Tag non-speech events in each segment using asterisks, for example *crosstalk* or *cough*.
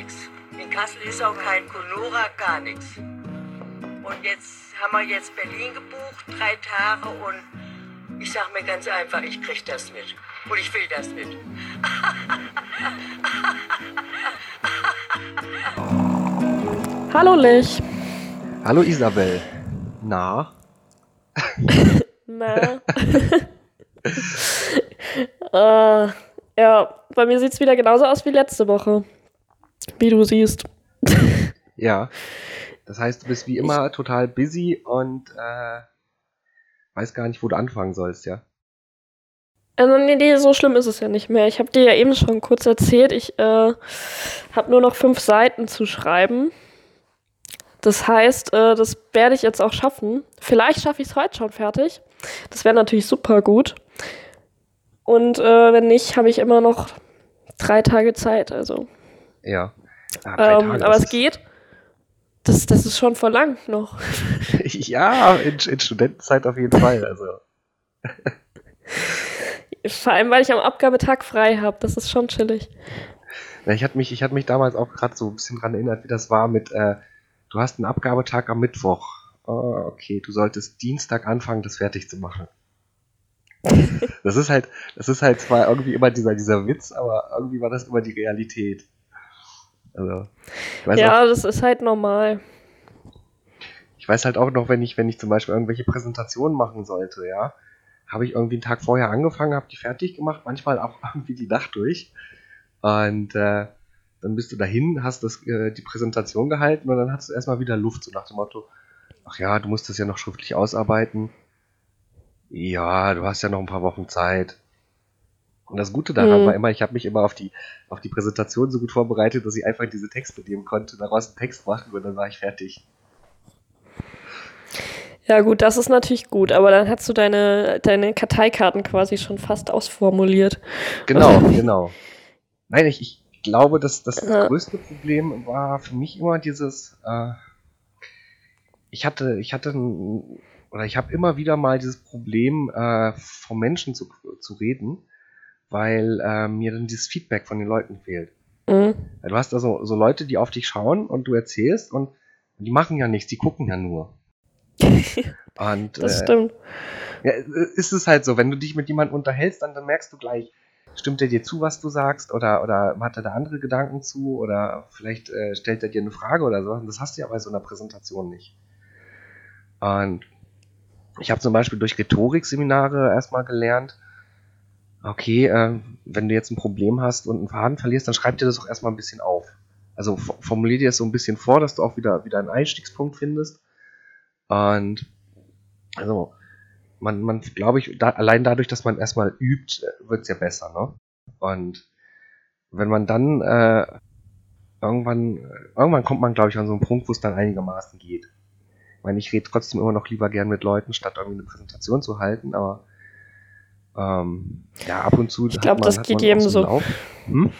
nichts. In Kassel ist auch kein Conora, gar nichts. Und jetzt haben wir jetzt Berlin gebucht, drei Tage und ich sag mir ganz einfach, ich krieg das mit. Und ich will das mit. *laughs* Hallo Lich. Hallo Isabel. Na? *laughs* Na. *laughs* äh, ja, bei mir sieht es wieder genauso aus wie letzte Woche. Wie du siehst. *laughs* ja. Das heißt, du bist wie immer ich, total busy und äh, weiß gar nicht, wo du anfangen sollst, ja? Also nee, nee, so schlimm ist es ja nicht mehr. Ich habe dir ja eben schon kurz erzählt, ich äh, habe nur noch fünf Seiten zu schreiben. Das heißt, äh, das werde ich jetzt auch schaffen. Vielleicht schaffe ich es heute schon fertig. Das wäre natürlich super gut. Und äh, wenn nicht, habe ich immer noch drei Tage Zeit. Also. Ja. Ah, ähm, aber es geht. Das, das ist schon verlangt noch. *laughs* ja, in, in Studentenzeit auf jeden Fall. Also. *laughs* Vor allem, weil ich am Abgabetag frei habe. Das ist schon chillig. Ja, ich hatte mich, ich hatte mich damals auch gerade so ein bisschen dran erinnert, wie das war mit, äh, du hast einen Abgabetag am Mittwoch. Oh, okay, du solltest Dienstag anfangen, das fertig zu machen. *laughs* das ist halt, das ist halt zwar irgendwie immer dieser, dieser Witz, aber irgendwie war das immer die Realität. Also, ja, auch, das ist halt normal. Ich weiß halt auch noch, wenn ich, wenn ich zum Beispiel irgendwelche Präsentationen machen sollte, ja, habe ich irgendwie einen Tag vorher angefangen, habe die fertig gemacht, manchmal auch *laughs* irgendwie die Nacht durch. Und äh, dann bist du dahin, hast das, äh, die Präsentation gehalten und dann hast du erstmal wieder Luft, so nach dem Motto, ach ja, du musst das ja noch schriftlich ausarbeiten. Ja, du hast ja noch ein paar Wochen Zeit. Und das Gute daran mhm. war immer, ich habe mich immer auf die, auf die Präsentation so gut vorbereitet, dass ich einfach diese Texte nehmen konnte, daraus einen Text machen und dann war ich fertig. Ja, gut, das ist natürlich gut, aber dann hast du deine, deine Karteikarten quasi schon fast ausformuliert. Genau, *laughs* genau. Nein, ich, ich glaube, dass das ja. größte Problem war für mich immer dieses, äh, ich hatte, ich hatte ein, oder ich habe immer wieder mal dieses Problem, äh, vom Menschen zu, zu reden, weil äh, mir dann dieses Feedback von den Leuten fehlt. Mhm. Du hast also so Leute, die auf dich schauen und du erzählst und die machen ja nichts, die gucken ja nur. *laughs* Und, das äh, stimmt. Ja, ist es halt so, wenn du dich mit jemandem unterhältst, dann, dann merkst du gleich, stimmt er dir zu, was du sagst, oder, oder hat er da andere Gedanken zu, oder vielleicht äh, stellt er dir eine Frage oder so. Und das hast du ja bei so einer Präsentation nicht. Und ich habe zum Beispiel durch Rhetorikseminare erstmal gelernt, okay, äh, wenn du jetzt ein Problem hast und einen Faden verlierst, dann schreib dir das auch erstmal ein bisschen auf. Also formulier dir das so ein bisschen vor, dass du auch wieder, wieder einen Einstiegspunkt findest. Und also, man, man glaube ich, da, allein dadurch, dass man erstmal übt, wird es ja besser, ne? Und wenn man dann äh, irgendwann, irgendwann kommt man, glaube ich, an so einen Punkt, wo es dann einigermaßen geht. Ich meine, ich rede trotzdem immer noch lieber gern mit Leuten, statt irgendwie eine Präsentation zu halten, aber ähm, ja, ab und zu. Ich glaube, das geht jedem so. Hm?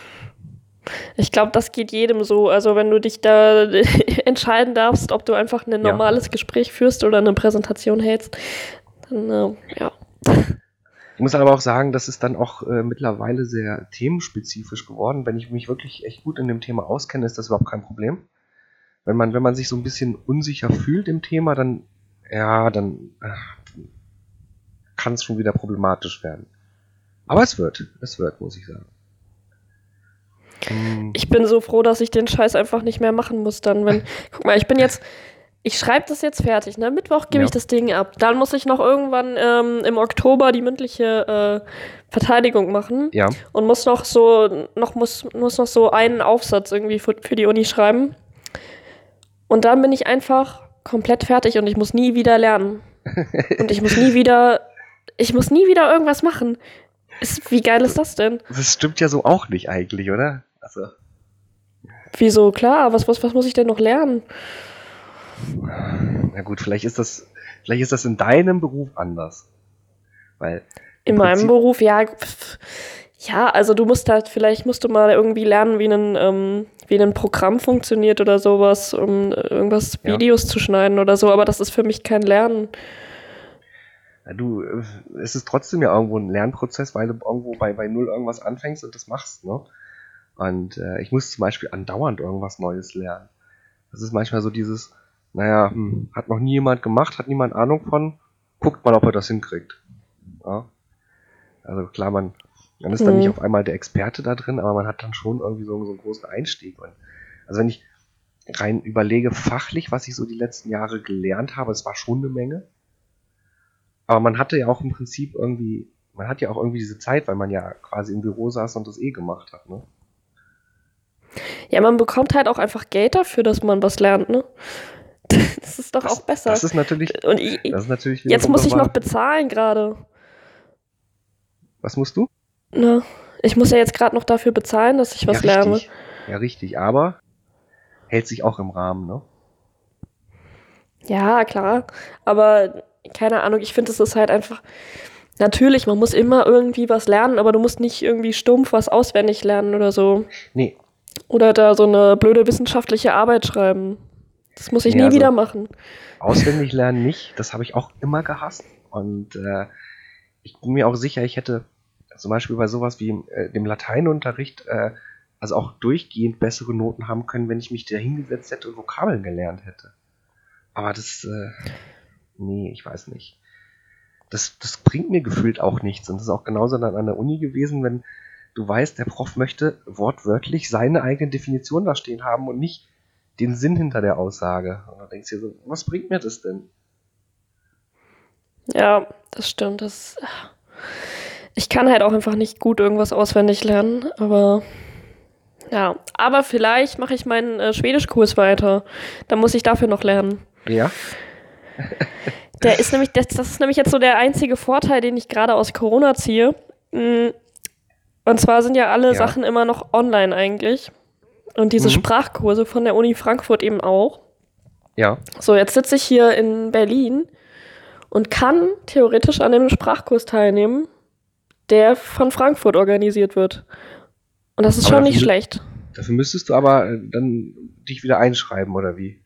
Ich glaube, das geht jedem so. Also wenn du dich da *laughs* entscheiden darfst, ob du einfach ein normales ja. Gespräch führst oder eine Präsentation hältst, dann äh, ja. Ich muss aber auch sagen, das ist dann auch äh, mittlerweile sehr themenspezifisch geworden. Wenn ich mich wirklich echt gut in dem Thema auskenne, ist das überhaupt kein Problem. Wenn man, wenn man sich so ein bisschen unsicher fühlt im Thema, dann, ja, dann kann es schon wieder problematisch werden. Aber es wird, es wird, muss ich sagen. Hm. Ich bin so froh, dass ich den Scheiß einfach nicht mehr machen muss dann, wenn. *laughs* Guck mal, ich bin jetzt. Ich schreibe das jetzt fertig, ne? Mittwoch gebe ja. ich das Ding ab. Dann muss ich noch irgendwann ähm, im Oktober die mündliche äh, Verteidigung machen. Ja. Und muss noch so, noch muss, muss noch so einen Aufsatz irgendwie für, für die Uni schreiben. Und dann bin ich einfach komplett fertig und ich muss nie wieder lernen. *laughs* und ich muss nie wieder, ich muss nie wieder irgendwas machen. Ist, wie geil ist das denn? Das stimmt ja so auch nicht eigentlich, oder? Also. Wieso? Klar, was, was, was muss ich denn noch lernen? Na gut, vielleicht ist das, vielleicht ist das in deinem Beruf anders. Weil. In meinem Beruf, ja. Ja, also du musst halt, vielleicht musst du mal irgendwie lernen, wie ein, ähm, wie ein Programm funktioniert oder sowas, um irgendwas Videos ja. zu schneiden oder so, aber das ist für mich kein Lernen. Ja, du, es ist trotzdem ja irgendwo ein Lernprozess, weil du irgendwo bei, bei Null irgendwas anfängst und das machst, ne? Und äh, ich muss zum Beispiel andauernd irgendwas Neues lernen. Das ist manchmal so dieses, naja, hm, hat noch nie jemand gemacht, hat niemand Ahnung von, guckt mal, ob er das hinkriegt. Ja. Also klar, man, man ist dann Mhm. nicht auf einmal der Experte da drin, aber man hat dann schon irgendwie so, so einen großen Einstieg. Und also wenn ich rein überlege, fachlich, was ich so die letzten Jahre gelernt habe, es war schon eine Menge. Aber man hatte ja auch im Prinzip irgendwie, man hat ja auch irgendwie diese Zeit, weil man ja quasi im Büro saß und das eh gemacht hat, ne? Ja, man bekommt halt auch einfach Geld dafür, dass man was lernt, ne? *laughs* Das ist doch Das, auch besser. das ist natürlich, Und ich, das ist natürlich jetzt muss ich noch bezahlen gerade. Was musst du? Ne? Ich muss ja jetzt gerade noch dafür bezahlen, dass ich was ja, lerne. richtig. Ja, richtig, aber hält sich auch im Rahmen, ne? Ja, klar. Aber keine Ahnung, ich finde, es ist halt einfach. Natürlich, man muss immer irgendwie was lernen, aber du musst nicht irgendwie stumpf was auswendig lernen oder so. Nee, Oder da so eine blöde wissenschaftliche Arbeit schreiben. Das muss ich Nee, nie also- wieder machen. auswendig lernen nicht. Das habe ich auch immer gehasst. Und äh, ich bin mir auch sicher, ich hätte zum Beispiel bei sowas wie äh, dem Lateinunterricht äh, also auch durchgehend bessere Noten haben können, wenn ich mich da hingesetzt hätte und Vokabeln gelernt hätte. Aber das, äh, nee, ich weiß nicht. Das, das bringt mir gefühlt auch nichts. Und das ist auch genauso dann an der Uni gewesen, wenn du weißt, der Prof möchte wortwörtlich seine eigene Definition da stehen haben und nicht den Sinn hinter der Aussage. Und dann denkst du dir so, was bringt mir das denn? Ja, das stimmt. Das, ich kann halt auch einfach nicht gut irgendwas auswendig lernen, aber ja. Aber vielleicht mache ich meinen äh, Schwedischkurs weiter. Dann muss ich dafür noch lernen. Ja, Der ist nämlich, das, das ist nämlich jetzt so der einzige Vorteil, den ich gerade aus Corona ziehe. Mm, Und zwar sind ja alle Ja. Sachen immer noch online eigentlich. Und diese Mhm. Sprachkurse von der Uni Frankfurt eben auch. ja. So, jetzt sitze ich hier in Berlin und kann theoretisch an dem Sprachkurs teilnehmen, der von Frankfurt organisiert wird. Und das ist Aber schon nicht schlecht. Dafür müsstest du aber äh, dann dich wieder einschreiben, oder wie?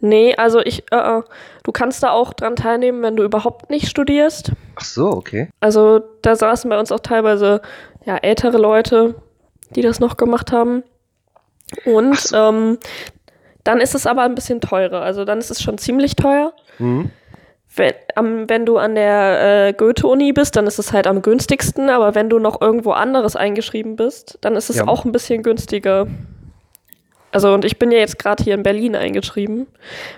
Nee, also ich, äh, äh, du kannst da auch dran teilnehmen, wenn du überhaupt nicht studierst. Ach so, okay. Also da saßen bei uns auch teilweise ja, ältere Leute, die das noch gemacht haben. Und so. ähm, dann ist es aber ein bisschen teurer. Also dann ist es schon ziemlich teuer. Mhm. Wenn, am, wenn du an der äh, Goethe-Uni bist, dann ist es halt am günstigsten, aber wenn du noch irgendwo anderes eingeschrieben bist, dann ist es Ja. auch ein bisschen günstiger. Also, und ich bin ja jetzt gerade hier in Berlin eingeschrieben.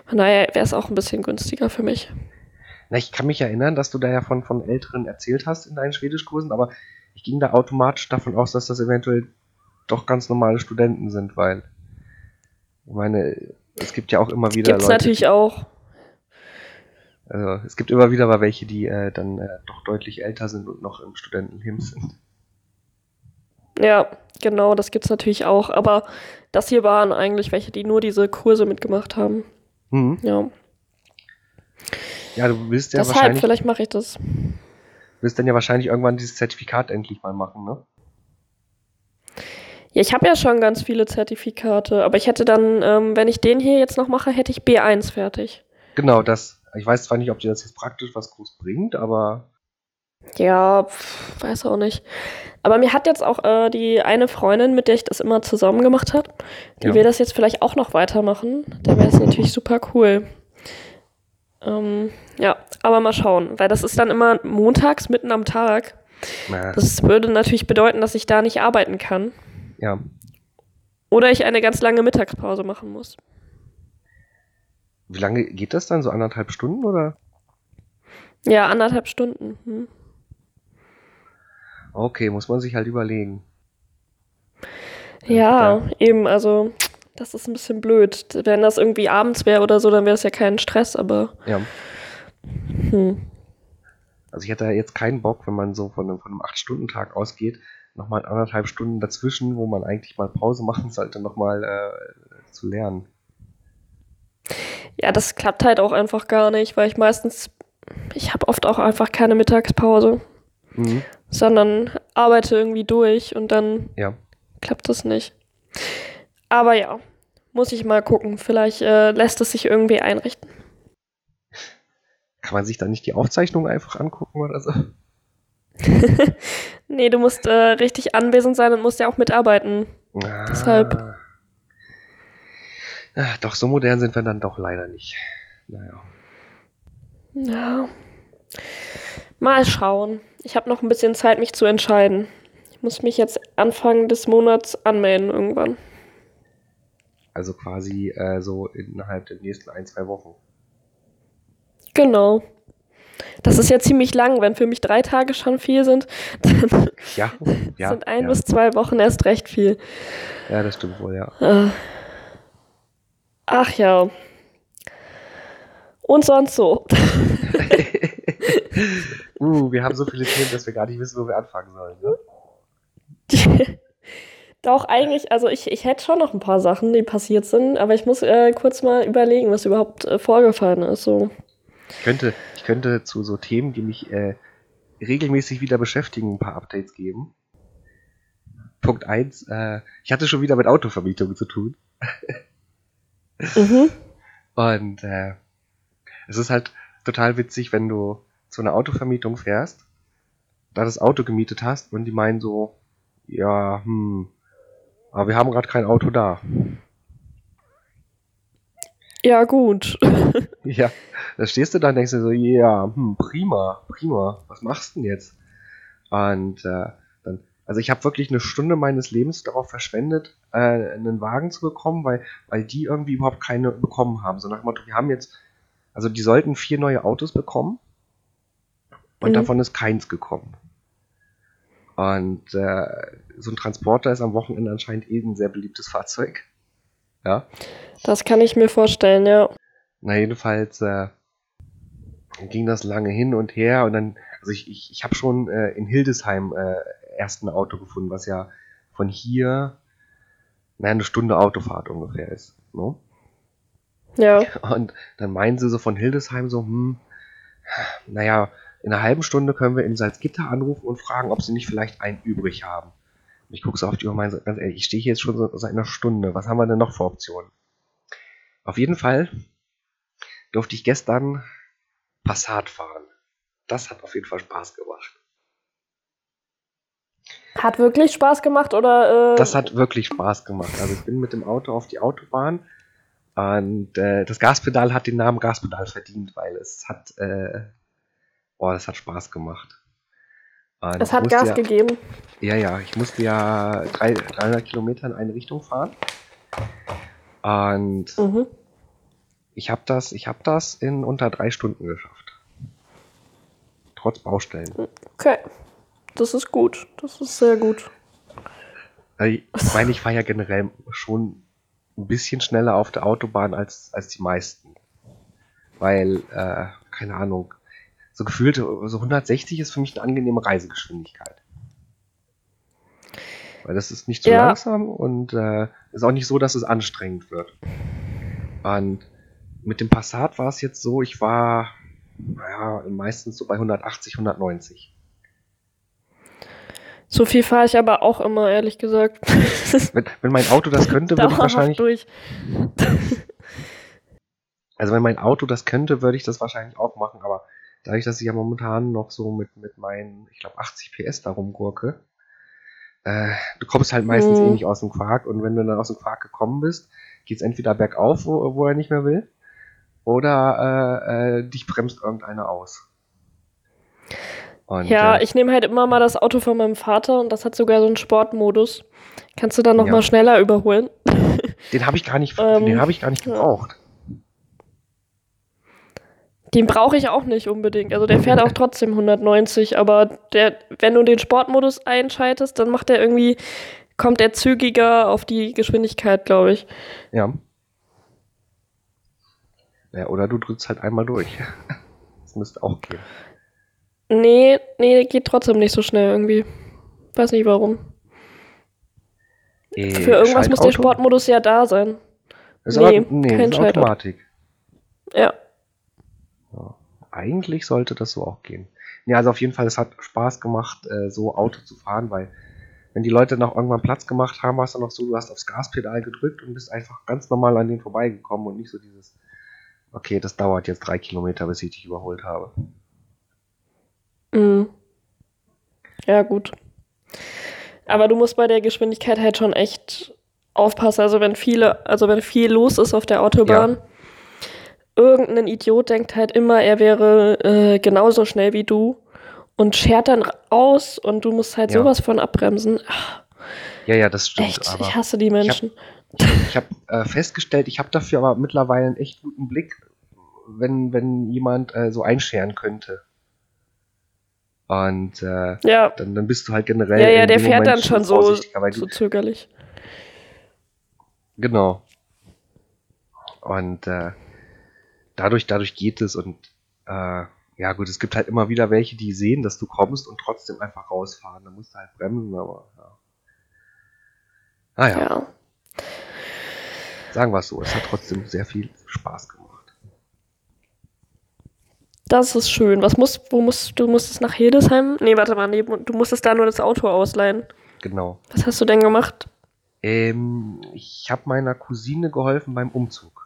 Von daher wäre es auch ein bisschen günstiger für mich. Na, ich kann mich erinnern, dass du da ja von, von Älteren erzählt hast in deinen Schwedischkursen, aber ich ging da automatisch davon aus, dass das eventuell doch ganz normale Studenten sind, weil ich meine, es gibt ja auch immer wieder Gibt's Leute, natürlich auch. also es gibt immer wieder mal welche, die äh, dann äh, doch deutlich älter sind und noch im Studentenleben sind. Ja, genau, das gibt's natürlich auch. Aber das hier waren eigentlich welche, die nur diese Kurse mitgemacht haben. Mhm. Ja, Ja, du willst ja deshalb, wahrscheinlich, vielleicht mache ich das. willst dann ja wahrscheinlich irgendwann dieses Zertifikat endlich mal machen, ne? Ja, ich habe ja schon ganz viele Zertifikate, aber ich hätte dann, ähm, wenn ich den hier jetzt noch mache, hätte ich B1 fertig. Genau, das. Ich weiß zwar nicht, ob dir das jetzt praktisch was groß bringt, aber Ja, pf, weiß auch nicht. Aber mir hat jetzt auch äh, die eine Freundin, mit der ich das immer zusammen gemacht habe, die Ja. will das jetzt vielleicht auch noch weitermachen. Da wäre es natürlich super cool. Ähm, ja, aber mal schauen, weil das ist dann immer montags mitten am Tag. na, Das würde natürlich bedeuten, dass ich da nicht arbeiten kann. ja. Oder ich eine ganz lange Mittagspause machen muss. Wie lange geht das dann? So anderthalb Stunden oder? Ja, anderthalb Stunden. Hm. Okay, muss man sich halt überlegen. Ja, eben, also das ist ein bisschen blöd. Wenn das irgendwie abends wäre oder so, dann wäre es ja kein Stress, aber Ja. hm. Also ich hätte da jetzt keinen Bock, wenn man so von einem, von einem 8-Stunden-Tag ausgeht, nochmal anderthalb Stunden dazwischen, wo man eigentlich mal Pause machen sollte, nochmal äh, zu lernen. ja, das klappt halt auch einfach gar nicht, weil ich meistens, ich habe oft auch einfach keine Mittagspause, Mhm. Sondern arbeite irgendwie durch und dann Ja. klappt das nicht. Aber ja, muss ich mal gucken. Vielleicht äh, lässt es sich irgendwie einrichten. Kann man sich da nicht die Aufzeichnung einfach angucken oder so? *laughs* nee, du musst äh, richtig anwesend sein und musst ja auch mitarbeiten. Ah. Deshalb. Ah, doch, so modern sind wir dann doch leider nicht. Naja. Ja. Mal schauen. Ich habe noch ein bisschen Zeit, mich zu entscheiden. Ich muss mich jetzt Anfang des Monats anmelden irgendwann. Also quasi äh, so innerhalb der nächsten ein, zwei Wochen. Genau. Das ist ja ziemlich lang, wenn für mich drei Tage schon viel sind, *laughs* dann Ja, ja. sind ein ja. bis zwei Wochen erst recht viel. ja, das stimmt wohl, ja. Äh. Ach ja. Und sonst so. *laughs* *laughs* uh, wir haben so viele Themen, dass wir gar nicht wissen, wo wir anfangen sollen. Ne? *laughs* Doch, eigentlich, also ich, ich hätte schon noch ein paar Sachen, die passiert sind, aber ich muss äh, kurz mal überlegen, was überhaupt äh, vorgefallen ist. So. Ich könnte, ich könnte zu so Themen, die mich äh, regelmäßig wieder beschäftigen, ein paar Updates geben. Punkt eins: äh, ich hatte schon wieder mit Autovermietung zu tun. Mhm. *laughs* Und äh, es ist halt total witzig, wenn du zu einer Autovermietung fährst, da das Auto gemietet hast und die meinen so, ja, hm, aber wir haben gerade kein Auto da. Ja, gut. *laughs* Ja, da stehst du da und denkst dir so, ja, hm, prima, prima, was machst du denn jetzt? Und äh, dann, also ich habe wirklich eine Stunde meines Lebens darauf verschwendet, äh, einen Wagen zu bekommen, weil, weil die irgendwie überhaupt keine bekommen haben. So nach dem Motto, wir haben jetzt, also die sollten vier neue Autos bekommen und Mhm. davon ist keins gekommen. Und äh, so ein Transporter ist am Wochenende anscheinend eh ein sehr beliebtes Fahrzeug. Ja. Das kann ich mir vorstellen, ja. Na, jedenfalls äh, ging das lange hin und her und dann, also ich, ich, ich habe schon äh, in Hildesheim äh, erst ein Auto gefunden, was ja von hier, naja, eine Stunde Autofahrt ungefähr ist. Ne? Ja. Und dann meinen sie so von Hildesheim so, hm, naja, in einer halben Stunde können wir in Salzgitter anrufen und fragen, ob sie nicht vielleicht einen übrig haben. Und ich gucke so auf die Uhr und meine, ganz ehrlich, ich stehe hier jetzt schon so seit einer Stunde. Was haben wir denn noch für Optionen? Auf jeden Fall durfte ich gestern Passat fahren. Das hat auf jeden Fall Spaß gemacht. Hat wirklich Spaß gemacht oder? Äh, Das hat wirklich Spaß gemacht. Also ich bin mit dem Auto auf die Autobahn und äh, das Gaspedal hat den Namen Gaspedal verdient, weil es hat, äh, oh, das hat Spaß gemacht. Und es ich hat Gas ja, gegeben. Ja, ja, ich musste ja drei, 300 Kilometer in eine Richtung fahren. Und Mhm. ich habe das, ich habe das in unter drei Stunden geschafft. Trotz Baustellen. Okay. Das ist gut. Das ist sehr gut. Ich ich meine, ich fahre ja generell schon ein bisschen schneller auf der Autobahn als, als die meisten. Weil, äh, keine Ahnung, so gefühlt, so 160 ist für mich eine angenehme Reisegeschwindigkeit. Weil das ist nicht zu Ja. langsam und äh, ist auch nicht so, dass es anstrengend wird. Und mit dem Passat war es jetzt so, ich war naja, meistens so bei 180, 190. So viel fahre ich aber auch immer, ehrlich gesagt. *laughs* Wenn, wenn mein Auto das könnte, würde ich wahrscheinlich durch. Also wenn mein Auto das könnte, würde ich das wahrscheinlich auch machen, aber dadurch, dass ich ja momentan noch so mit, mit meinen, ich glaube, 80 PS da rumgurke, äh, du kommst halt meistens Hm. eh nicht aus dem Quark und wenn du dann aus dem Quark gekommen bist, geht's entweder bergauf, wo, wo er nicht mehr will, oder äh, äh, dich bremst irgendeiner aus. Und, Ja, äh, ich nehme halt immer mal das Auto von meinem Vater und das hat sogar so einen Sportmodus. Kannst du dann noch Ja. mal schneller überholen? den habe ich gar nicht, *laughs* ähm, den habe ich gar nicht gebraucht. Den brauche ich auch nicht unbedingt. Also der fährt auch trotzdem 190, aber der, wenn du den Sportmodus einschaltest, dann macht er irgendwie, kommt er zügiger auf die Geschwindigkeit, glaube ich. Ja. Ja, oder du drückst halt einmal durch. *laughs* Das müsste auch gehen. Nee, nee, geht trotzdem nicht so schnell irgendwie. Weiß nicht warum. Äh, Für irgendwas muss der? Sportmodus ja da sein. Ist Nee, aber, nee, kein ist. Automatik. Ja. Eigentlich sollte das so auch gehen. Ja, also auf jeden Fall, es hat Spaß gemacht, äh, so Auto zu fahren, weil wenn die Leute noch irgendwann Platz gemacht haben, war es dann noch so, du hast aufs Gaspedal gedrückt und bist einfach ganz normal an denen vorbeigekommen und nicht so dieses, okay, das dauert jetzt drei Kilometer, bis ich dich überholt habe. Mhm. Ja, gut. Aber du musst bei der Geschwindigkeit halt schon echt aufpassen. Also wenn viele, also wenn viel los ist auf der Autobahn, ja. Irgendein Idiot denkt halt immer, er wäre äh, genauso schnell wie du und schert dann aus und du musst halt ja. sowas von abbremsen. Ach, ja, ja, das stimmt. Echt, ich hasse die Menschen. Ich habe hab, äh, festgestellt, ich habe dafür aber mittlerweile einen echt guten Blick, wenn, wenn jemand äh, so einscheren könnte. Und äh, ja. dann, dann bist du halt generell. Ja, ja, der fährt Moment dann schon so, so zögerlich. Genau. Und äh, dadurch, dadurch geht es und äh, ja gut, es gibt halt immer wieder welche, die sehen, dass du kommst und trotzdem einfach rausfahren. Da musst du halt bremsen, aber ja. Ah ja. ja. Sagen wir es so, es hat trotzdem sehr viel Spaß gemacht. Das ist schön. Was musst, wo musst du musstest nach Hildesheim? Nee, warte mal, nee, du musstest da nur das Auto ausleihen. Genau. Was hast du denn gemacht? Ähm, ich habe meiner Cousine geholfen beim Umzug.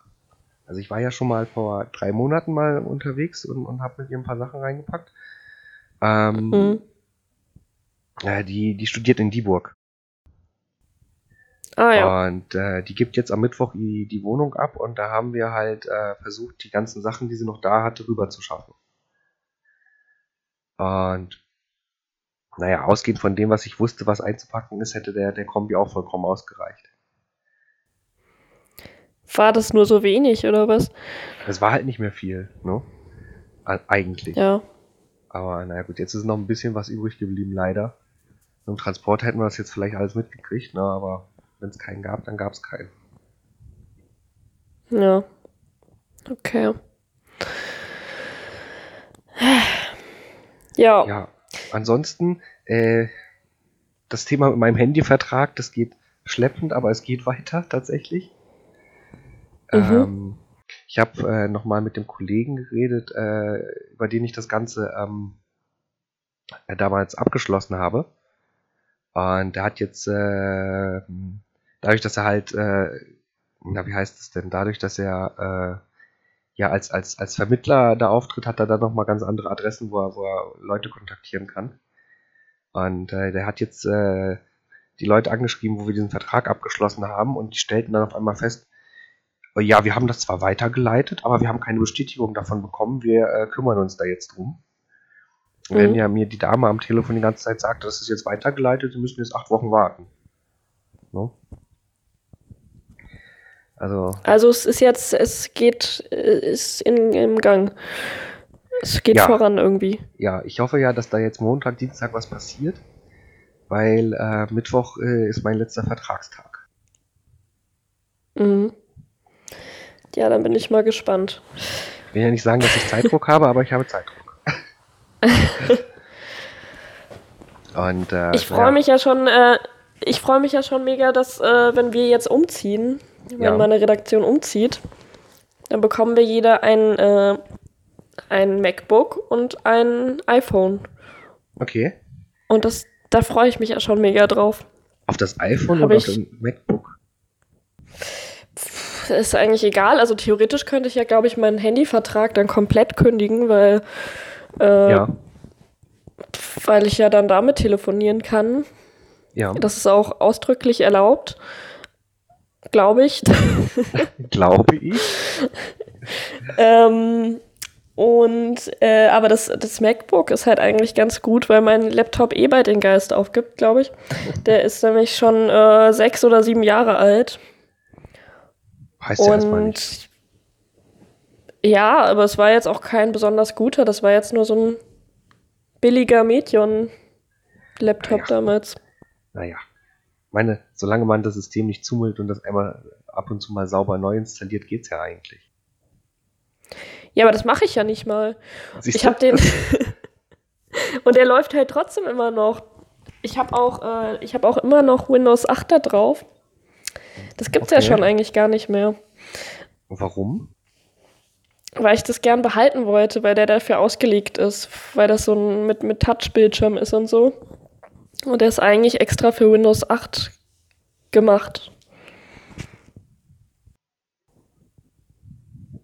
Also ich war ja schon mal vor drei Monaten mal unterwegs und, und habe mit ihr ein paar Sachen reingepackt. Ähm, mhm. ja, die, die studiert in Dieburg. Ah, ja. Und äh, die gibt jetzt am Mittwoch die, die Wohnung ab und da haben wir halt äh, versucht, die ganzen Sachen, die sie noch da hatte, rüber zu schaffen. Und naja, ausgehend von dem, was ich wusste, was einzupacken ist, hätte der, der Kombi auch vollkommen ausgereicht. War das nur so wenig oder was? Es war halt nicht mehr viel, ne? Eigentlich. Ja. Aber naja, gut, jetzt ist noch ein bisschen was übrig geblieben, leider. Im Transport hätten wir das jetzt vielleicht alles mitgekriegt, ne? Aber wenn es keinen gab, dann gab es keinen. Ja. Okay. Ja. Ja. Ansonsten, äh, das Thema mit meinem Handyvertrag, das geht schleppend, aber es geht weiter *laughs* tatsächlich. Mhm. Ähm, ich habe äh, nochmal mit dem Kollegen geredet, äh, über den ich das Ganze ähm, äh, damals abgeschlossen habe. Und der hat jetzt äh, dadurch, dass er halt, äh, na, wie heißt es denn, dadurch, dass er äh, ja als, als, als Vermittler da auftritt, hat er dann nochmal ganz andere Adressen, wo er, wo er Leute kontaktieren kann. Und äh, der hat jetzt äh, die Leute angeschrieben, wo wir diesen Vertrag abgeschlossen haben und die stellten dann auf einmal fest, ja, wir haben das zwar weitergeleitet, aber wir haben keine Bestätigung davon bekommen, wir äh, kümmern uns da jetzt drum. Mhm. Wenn ja mir die Dame am Telefon die ganze Zeit sagt, das ist jetzt weitergeleitet, sie müssen jetzt acht Wochen warten. No? Also, also es ist jetzt, es geht, ist in, im Gang. Es geht ja. voran irgendwie. Ja, ich hoffe ja, dass da jetzt Montag, Dienstag was passiert, weil äh, Mittwoch äh, ist mein letzter Vertragstag. Mhm. Ja, dann bin ich mal gespannt. Ich will ja nicht sagen, dass ich Zeitdruck habe, aber ich habe Zeitdruck. *laughs* Und, äh, ich freue ja. mich ja schon, äh, ich freue mich ja schon mega, dass äh, wenn wir jetzt umziehen, wenn ja. meine Redaktion umzieht, dann bekommen wir jeder ein, äh, ein MacBook und ein iPhone. Okay. Und das, da freue ich mich ja schon mega drauf. Auf das iPhone Hab oder auf das MacBook? Ist eigentlich egal. Also theoretisch könnte ich ja, glaube ich, meinen Handyvertrag dann komplett kündigen, weil, äh, ja. weil ich ja dann damit telefonieren kann. Ja. Das ist auch ausdrücklich erlaubt. Glaube ich. *laughs* Glaube ich. ähm, und äh, aber das, das MacBook ist halt eigentlich ganz gut, weil mein Laptop eh bald den Geist aufgibt, glaube ich. Der ist nämlich schon äh, sechs oder sieben Jahre alt. Heißt ja erstmal nicht. Ja, aber es war jetzt auch kein besonders guter. Das war jetzt nur so ein billiger Medion-Laptop naja. damals. Naja meine, solange man das System nicht zumüllt und das einmal ab und zu mal sauber neu installiert, geht's ja eigentlich. Ja, aber das mache ich ja nicht mal. Siehst ich habe den *laughs* und der läuft halt trotzdem immer noch. Ich habe auch, äh, ich auch immer noch Windows 8 da drauf. Das gibt's okay. ja schon eigentlich gar nicht mehr. Warum? Weil ich das gern behalten wollte, weil der dafür ausgelegt ist, weil das so ein mit, mit Touchbildschirm ist und so. Und der ist eigentlich extra für Windows 8 gemacht.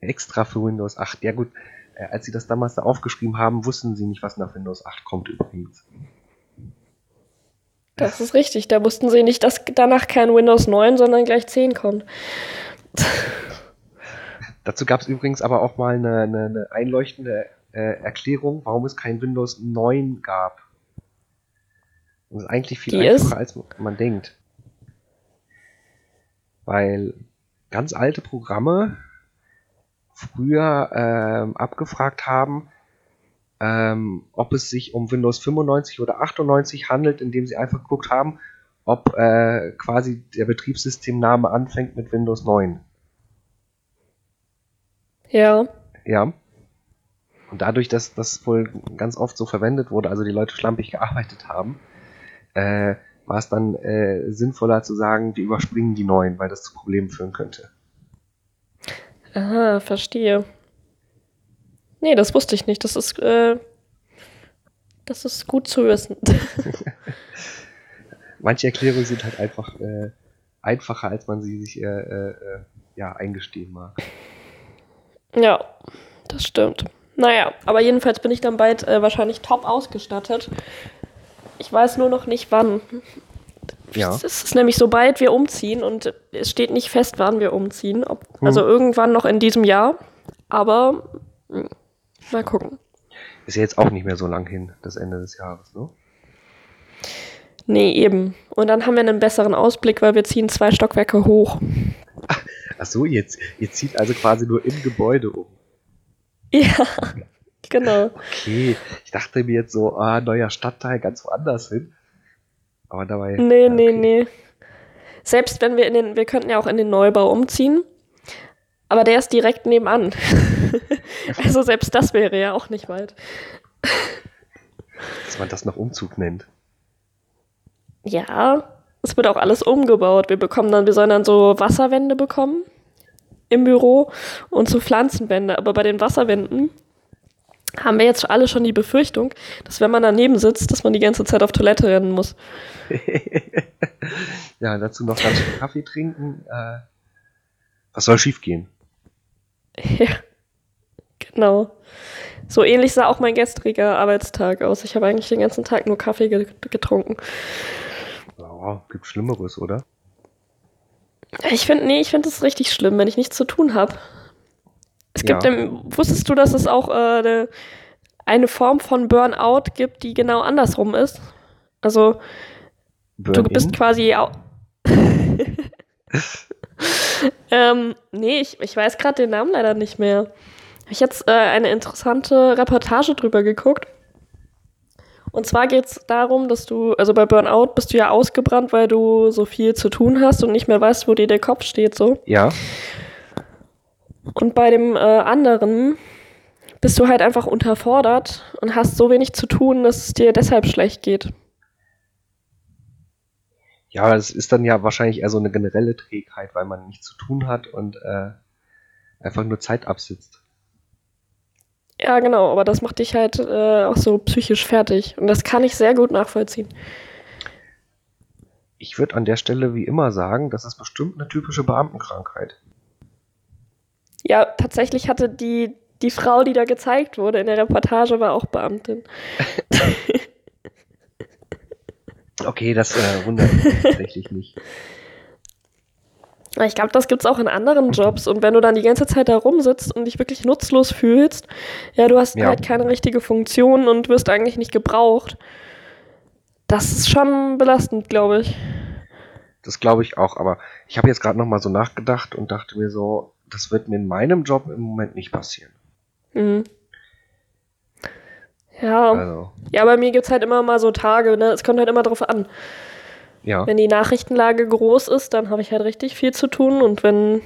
Extra für Windows 8. Ja gut, äh, als sie das damals da aufgeschrieben haben, wussten sie nicht, was nach Windows 8 kommt übrigens. Das ist richtig. Da wussten sie nicht, dass danach kein Windows 9, sondern gleich 10 kommt. Dazu gab es übrigens aber auch mal eine, eine, eine einleuchtende äh, Erklärung, warum es kein Windows 9 gab. Das ist eigentlich viel Die einfacher, ist? als man denkt. Weil ganz alte Programme früher ähm, abgefragt haben, ähm, ob es sich um Windows 95 oder 98 handelt, indem sie einfach geguckt haben, ob äh, quasi der Betriebssystemname anfängt mit Windows 9. Ja. Ja. Und dadurch, dass das wohl ganz oft so verwendet wurde, also die Leute schlampig gearbeitet haben, äh, war es dann äh, sinnvoller zu sagen, wir überspringen die neuen, weil das zu Problemen führen könnte. Aha, verstehe. Nee, das wusste ich nicht. Das ist, äh, das ist gut zu wissen. *laughs* Manche Erklärungen sind halt einfach äh, einfacher, als man sie sich äh, äh, ja, eingestehen mag. ja, das stimmt. Naja, aber jedenfalls bin ich dann bald äh, wahrscheinlich top ausgestattet. Ich weiß nur noch nicht wann. Ja. Es ist nämlich sobald wir umziehen und es steht nicht fest, wann wir umziehen. Ob, Hm. Also irgendwann noch in diesem Jahr. Aber hm, mal gucken. Ist ja jetzt auch nicht mehr so lang hin, das Ende des Jahres, ne? Nee, eben. Und dann haben wir einen besseren Ausblick, weil wir ziehen zwei Stockwerke hoch. Ach so, jetzt, ihr zieht also quasi nur im Gebäude um. Ja, *laughs* genau. Okay, ich dachte mir jetzt so, ah, neuer Stadtteil ganz woanders hin. Aber dabei. Nee, ja, nee, okay. nee. Selbst wenn wir in den, wir könnten ja auch in den Neubau umziehen, aber der ist direkt nebenan. *laughs* *laughs* also selbst das wäre ja auch nicht weit. Dass man das noch Umzug nennt. Ja, es wird auch alles umgebaut. Wir bekommen dann, wir sollen dann so Wasserwände bekommen im Büro und so Pflanzenwände. Aber bei den Wasserwänden haben wir jetzt alle schon die Befürchtung, dass wenn man daneben sitzt, dass man die ganze Zeit auf Toilette rennen muss. *laughs* ja, dazu noch ganz viel Kaffee trinken. Äh, was soll schiefgehen? *laughs* Ja, genau. So ähnlich sah auch mein gestriger Arbeitstag aus. Ich habe eigentlich den ganzen Tag nur Kaffee ge getrunken. Ja, gibt Schlimmeres, oder? Ich finde, nee, ich finde es richtig schlimm, wenn ich nichts zu tun habe. Es gibt, Ja. im, wusstest du, dass es auch äh, ne, eine Form von Burnout gibt, die genau andersrum ist? Also, du Burn-in? bist quasi au *laughs* *laughs* ähm, nee, ich, ich weiß gerade den Namen leider nicht mehr. Habe ich jetzt äh, eine interessante Reportage drüber geguckt. Und zwar geht es darum, dass du, also bei Burnout bist du ja ausgebrannt, weil du so viel zu tun hast und nicht mehr weißt, wo dir der Kopf steht, so. Ja, Und bei dem äh, anderen bist du halt einfach unterfordert und hast so wenig zu tun, dass es dir deshalb schlecht geht. ja, das ist dann ja wahrscheinlich eher so eine generelle Trägheit, weil man nichts zu tun hat und äh, einfach nur Zeit absitzt. Ja, genau, aber das macht dich halt äh, auch so psychisch fertig. Und das kann ich sehr gut nachvollziehen. Ich würde an der Stelle wie immer sagen, das ist bestimmt eine typische Beamtenkrankheit. Ja, tatsächlich hatte die, die Frau, die da gezeigt wurde in der Reportage, war auch Beamtin. *laughs* Okay, das äh, wundert mich tatsächlich nicht. *laughs* Ich glaube, das gibt's auch in anderen Jobs. Und wenn du dann die ganze Zeit da rumsitzt und dich wirklich nutzlos fühlst, ja, du hast Ja. halt keine richtige Funktion und wirst eigentlich nicht gebraucht. Das ist schon belastend, glaube ich. Das glaube ich auch, aber ich habe jetzt gerade noch mal so nachgedacht und dachte mir so, das wird mir in meinem Job im Moment nicht passieren. Mhm. Ja. Also, ja, bei mir gibt's halt immer mal so Tage, ne? Es kommt halt immer drauf an. Ja. Wenn die Nachrichtenlage groß ist, dann habe ich halt richtig viel zu tun und wenn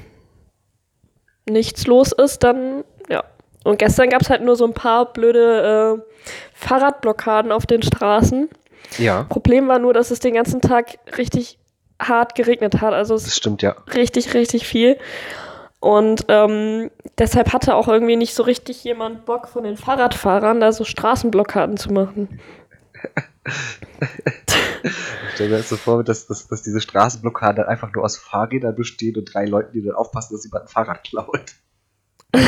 nichts los ist, dann ja. Und gestern gab es halt nur so ein paar blöde äh, Fahrradblockaden auf den Straßen. Ja, Problem war nur, dass es den ganzen Tag richtig hart geregnet hat. Also es das stimmt ja. richtig, richtig viel. Und ähm, deshalb hatte auch irgendwie nicht so richtig jemand Bock von den Fahrradfahrern, da so Straßenblockaden zu machen. *laughs* Ich stelle mir das so vor, dass, dass, dass diese Straßenblockade einfach nur aus Fahrrädern besteht und drei Leuten, die dann aufpassen, dass jemand ein Fahrrad klaut. *laughs*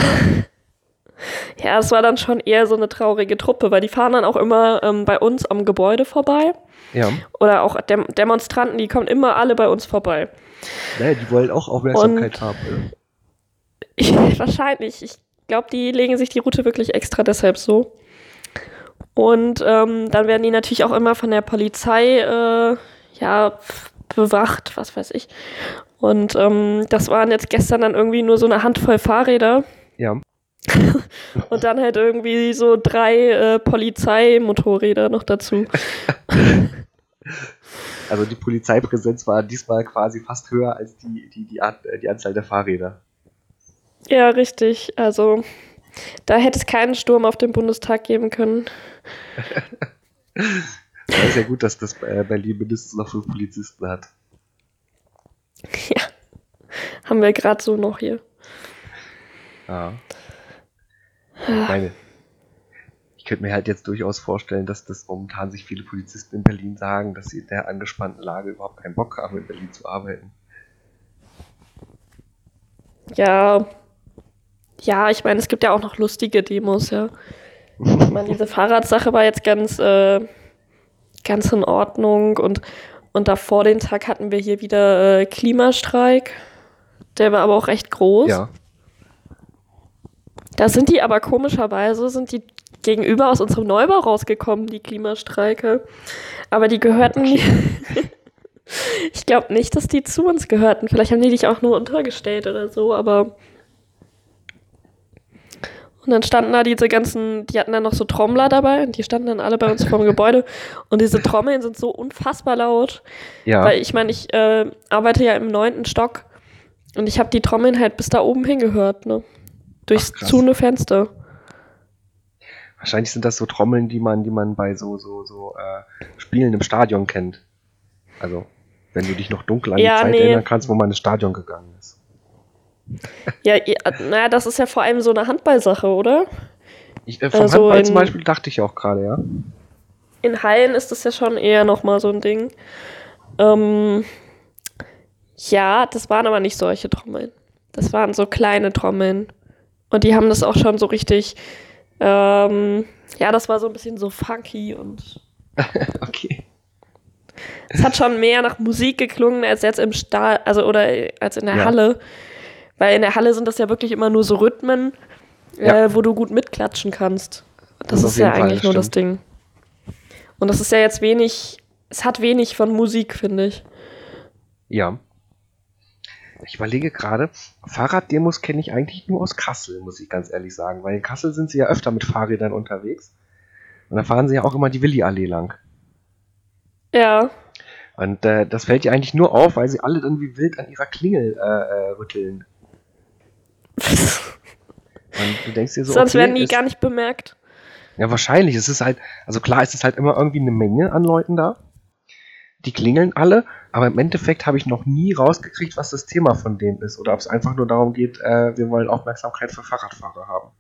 Ja, es war dann schon eher so eine traurige Truppe, weil die fahren dann auch immer ähm, bei uns am Gebäude vorbei. Ja. Oder auch Dem Demonstranten, die kommen immer alle bei uns vorbei. Naja, die wollen auch Aufmerksamkeit haben. Oder? Ich, *laughs* wahrscheinlich. Ich glaube, die legen sich die Route wirklich extra deshalb so. Und ähm, dann werden die natürlich auch immer von der Polizei äh, ja, bewacht, was weiß ich. Und ähm, das waren jetzt gestern dann irgendwie nur so eine Handvoll Fahrräder. Ja. *laughs* Und dann halt irgendwie so drei äh, Polizeimotorräder noch dazu. *laughs* Also die Polizeipräsenz war diesmal quasi fast höher als die, die, die, äh, die Anzahl der Fahrräder. Ja, richtig. Also da hätte es keinen Sturm auf dem Bundestag geben können. *laughs* Ja, ist ja gut, dass das äh, Berlin mindestens noch fünf Polizisten hat. *laughs* Ja. Haben wir gerade so noch hier. Ja. Ich meine, ich könnte mir halt jetzt durchaus vorstellen, dass das momentan sich viele Polizisten in Berlin sagen, dass sie in der angespannten Lage überhaupt keinen Bock haben, in Berlin zu arbeiten. Ja. Ja, ich meine, es gibt ja auch noch lustige Demos, ja. Ich meine, diese *laughs* Fahrradsache war jetzt ganz, äh, ganz in Ordnung und, und davor den Tag hatten wir hier wieder äh, Klimastreik. Der war aber auch recht groß. Ja. Da sind die aber komischerweise, sind die gegenüber aus unserem Neubau rausgekommen, die Klimastreike. Aber die gehörten nicht. *laughs* ich glaube nicht, dass die zu uns gehörten. Vielleicht haben die dich auch nur untergestellt oder so, aber. Und dann standen da diese ganzen, die hatten dann noch so Trommler dabei und die standen dann alle bei uns vor dem Gebäude. Und diese Trommeln sind so unfassbar laut. Ja. Weil ich meine, ich äh, arbeite ja im neunten Stock und ich habe die Trommeln halt bis da oben hingehört, ne? Durchs Ach, zuhne Fenster. Wahrscheinlich sind das so Trommeln, die man, die man bei so, so, so äh, Spielen im Stadion kennt. Also, wenn du dich noch dunkel an Ja, die Zeit nee. erinnern kannst, wo man ins Stadion gegangen ist. Ja, ja, naja, das ist ja vor allem so eine Handballsache, oder? Ich, äh, vom Also Handball zum Beispiel dachte ich auch gerade, ja. In Hallen ist das ja schon eher nochmal so ein Ding. Ähm, ja, das waren aber nicht solche Trommeln. Das waren so kleine Trommeln. Und die haben das auch schon so richtig, ähm, ja, das war so ein bisschen so funky und *laughs* Okay. es hat schon mehr nach Musik geklungen als jetzt im Stahl, also oder äh, als in der Ja. Halle. Weil in der Halle sind das ja wirklich immer nur so Rhythmen, Ja. äh, wo du gut mitklatschen kannst. Das, Das ist ja jeden Fall, eigentlich nur das. Ding. Und das ist ja jetzt wenig, es hat wenig von Musik, finde ich. Ja. Ich überlege gerade, Fahrraddemos kenne ich eigentlich nur aus Kassel, muss ich ganz ehrlich sagen. Weil in Kassel sind sie ja öfter mit Fahrrädern unterwegs. Und da fahren sie ja auch immer die Willi-Allee lang. Ja, Und äh, das fällt dir eigentlich nur auf, weil sie alle dann wie wild an ihrer Klingel äh, äh, rütteln. Du denkst dir so, sonst okay, werden die gar nicht bemerkt. Ja, wahrscheinlich. Es ist halt, also klar, es ist halt immer irgendwie eine Menge an Leuten da. Die klingeln alle, aber im Endeffekt habe ich noch nie rausgekriegt, was das Thema von denen ist. Oder ob es einfach nur darum geht, äh, wir wollen Aufmerksamkeit für Fahrradfahrer haben.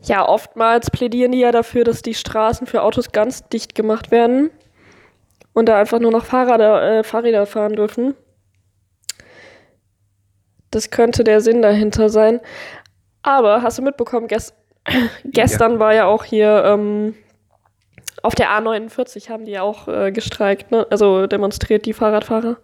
Ja, oftmals plädieren die ja dafür, dass die Straßen für Autos ganz dicht gemacht werden und da einfach nur noch Fahrräder, äh, Fahrräder fahren dürfen. Das könnte der Sinn dahinter sein. Aber hast du mitbekommen, gest *clears throat* gestern war ja auch hier ähm, auf der A49 haben die ja auch äh, gestreikt, ne? also demonstriert die Fahrradfahrer.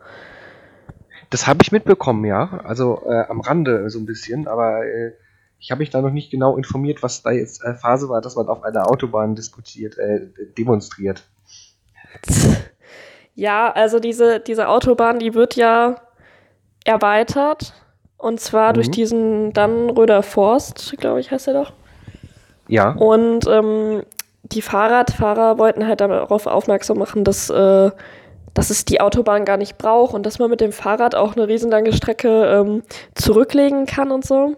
Das habe ich mitbekommen, ja. Also äh, am Rande so ein bisschen, aber äh, ich habe mich da noch nicht genau informiert, was da jetzt äh, Phase war, dass man auf einer Autobahn diskutiert, äh, demonstriert. Ja, also diese, diese Autobahn, die wird ja erweitert. Und zwar Mhm. durch diesen Dannenröder Forst, glaube ich, heißt er doch. Ja, Und ähm, die Fahrradfahrer wollten halt darauf aufmerksam machen, dass, äh, dass es die Autobahn gar nicht braucht und dass man mit dem Fahrrad auch eine riesenlange Strecke ähm, zurücklegen kann und so.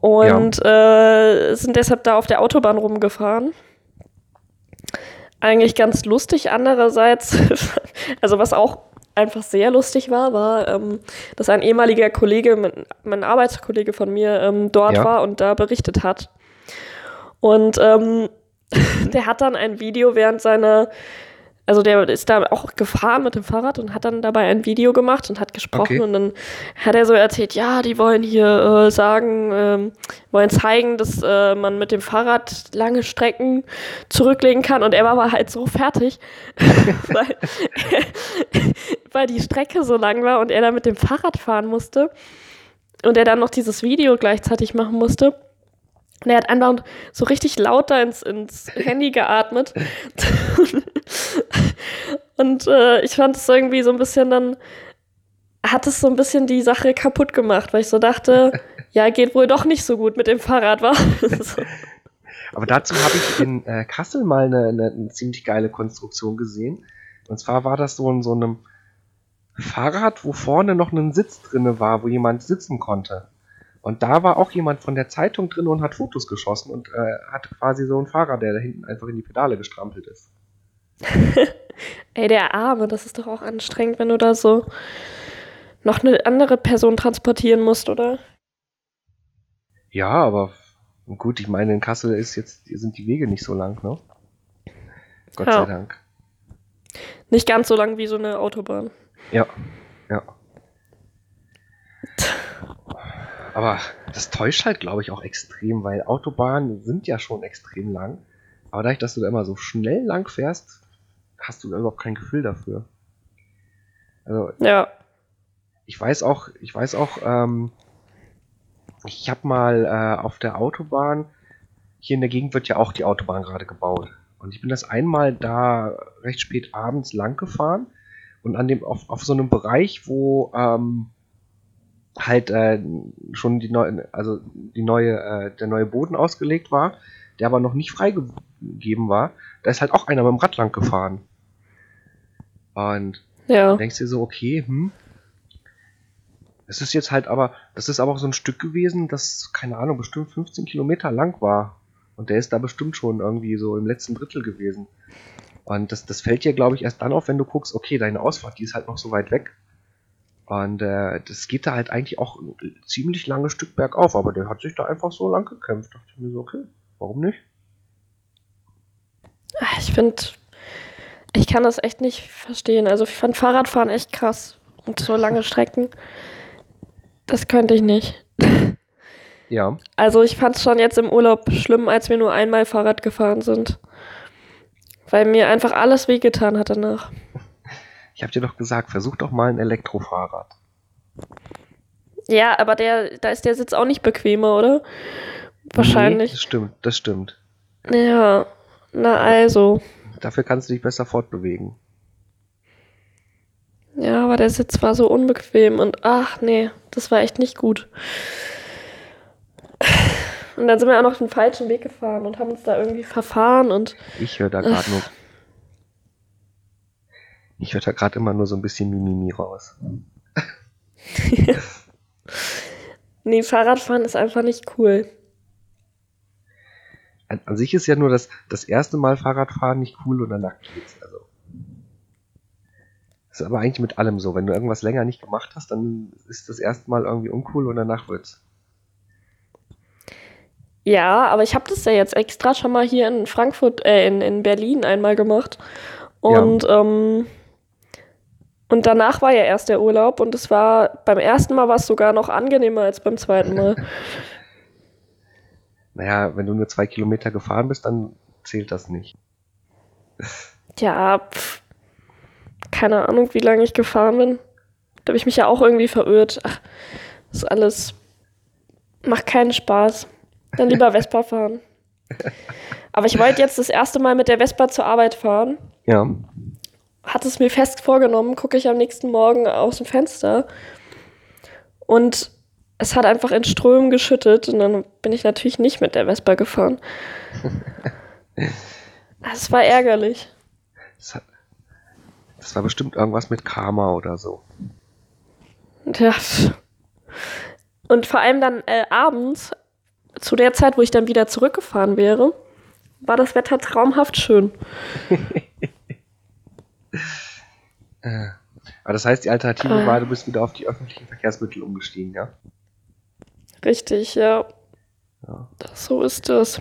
Und äh, sind deshalb da auf der Autobahn rumgefahren. Eigentlich ganz lustig. Andererseits, *laughs* also was auch einfach sehr lustig war, war, ähm, dass ein ehemaliger Kollege, mein, mein Arbeitskollege von mir, ähm, dort Ja. war und da berichtet hat. Und ähm, *laughs* der hat dann ein Video während seiner also der ist da auch gefahren mit dem Fahrrad und hat dann dabei ein Video gemacht und hat gesprochen Okay. und dann hat er so erzählt, ja, die wollen hier äh, sagen, ähm, wollen zeigen, dass äh, man mit dem Fahrrad lange Strecken zurücklegen kann und er war aber halt so fertig, *laughs* weil, *laughs* weil die Strecke so lang war und er da mit dem Fahrrad fahren musste und er dann noch dieses Video gleichzeitig machen musste. Und er hat einfach so richtig laut da ins, ins Handy geatmet. Und äh, ich fand es irgendwie so ein bisschen dann, hat es so ein bisschen die Sache kaputt gemacht, weil ich so dachte, ja, geht wohl doch nicht so gut mit dem Fahrrad, war. so. Aber dazu habe ich in äh, Kassel mal eine, eine, eine ziemlich geile Konstruktion gesehen. Und zwar war das so in so einem Fahrrad, wo vorne noch ein Sitz drinne war, wo jemand sitzen konnte. Und da war auch jemand von der Zeitung drin und hat Fotos geschossen und äh, hatte quasi so einen Fahrer, der da hinten einfach in die Pedale gestrampelt ist. *laughs* Ey, der Arme, das ist doch auch anstrengend, wenn du da so noch eine andere Person transportieren musst, oder? Ja, aber gut, ich meine, in Kassel ist jetzt, sind die Wege nicht so lang, ne? Gott Ja. sei Dank. Nicht ganz so lang wie so eine Autobahn. Ja, ja. Aber das täuscht halt, glaube ich, auch extrem, weil Autobahnen sind ja schon extrem lang. Aber dadurch, dass du da immer so schnell lang fährst, hast du da überhaupt kein Gefühl dafür. Also, Ja. ich weiß auch, ich weiß auch, ähm, ich habe mal äh, auf der Autobahn, hier in der Gegend wird ja auch die Autobahn gerade gebaut. Und ich bin das einmal da recht spät abends lang gefahren und an dem, auf, auf so einem Bereich, wo ähm, halt äh, schon die neue, also die neue, äh, der neue Boden ausgelegt war, der aber noch nicht freigegeben war, da ist halt auch einer mit dem Rad lang gefahren. Und Ja. dann denkst du dir so, okay, hm. Es ist jetzt halt aber, das ist aber auch so ein Stück gewesen, das, keine Ahnung, bestimmt 15 Kilometer lang war. Und der ist da bestimmt schon irgendwie so im letzten Drittel gewesen. Und das, das fällt dir, glaube ich, erst dann auf, wenn du guckst, okay, deine Ausfahrt, die ist halt noch so weit weg. Und äh, das geht da halt eigentlich auch ein ziemlich langes Stück bergauf, aber der hat sich da einfach so lang gekämpft. Da dachte ich mir so, okay, warum nicht? Ah, Ich finde, ich kann das echt nicht verstehen. Also ich fand Fahrradfahren echt krass. Und so lange Strecken, das könnte ich nicht. *laughs* Ja, Also ich fand es schon jetzt im Urlaub schlimm, als wir nur einmal Fahrrad gefahren sind. Weil mir einfach alles wehgetan hat danach. Ich habe dir doch gesagt, versuch doch mal ein Elektrofahrrad. Ja, aber der, da ist der Sitz auch nicht bequemer, oder? Nee, Wahrscheinlich. das stimmt, das stimmt. Ja, na also. Dafür kannst du dich besser fortbewegen. Ja, aber der Sitz war so unbequem und ach nee, das war echt nicht gut. Und dann sind wir auch noch den falschen Weg gefahren und haben uns da irgendwie verfahren und Ich höre da gerade nur. Ich höre da gerade immer nur so ein bisschen Mimimi raus. *laughs* nee, Fahrradfahren ist einfach nicht cool. An, an sich ist ja nur das, das erste Mal Fahrradfahren nicht cool und danach geht's. Also. Das ist aber eigentlich mit allem so. Wenn du irgendwas länger nicht gemacht hast, dann ist das erste Mal irgendwie uncool und danach wird's. Ja, aber ich habe das ja jetzt extra schon mal hier in Frankfurt, äh, in, in Berlin einmal gemacht. Und, ähm, und danach war ja erst der Urlaub und es war, beim ersten Mal war es sogar noch angenehmer als beim zweiten Mal. *laughs* Naja, wenn du nur zwei Kilometer gefahren bist, dann zählt das nicht. Ja, pf, keine Ahnung, wie lange ich gefahren bin. Da habe ich mich ja auch irgendwie verirrt. Ach, das ist alles. Macht keinen Spaß. Dann lieber *laughs* Vespa fahren. Aber ich wollte jetzt das erste Mal mit der Vespa zur Arbeit fahren. Ja. Hatte es mir fest vorgenommen, gucke ich am nächsten Morgen aus dem Fenster. Und es hat einfach in Strömen geschüttet. Und dann bin ich natürlich nicht mit der Vespa gefahren. *laughs* Das war ärgerlich. Das, hat, das war bestimmt irgendwas mit Karma oder so. Ja. Und vor allem dann äh, abends, zu der Zeit, wo ich dann wieder zurückgefahren wäre, war das Wetter traumhaft schön. *laughs* Äh, Aber das heißt, die Alternative Ah. war, du bist wieder auf die öffentlichen Verkehrsmittel umgestiegen, ja? Richtig, ja. Ja. So ist das.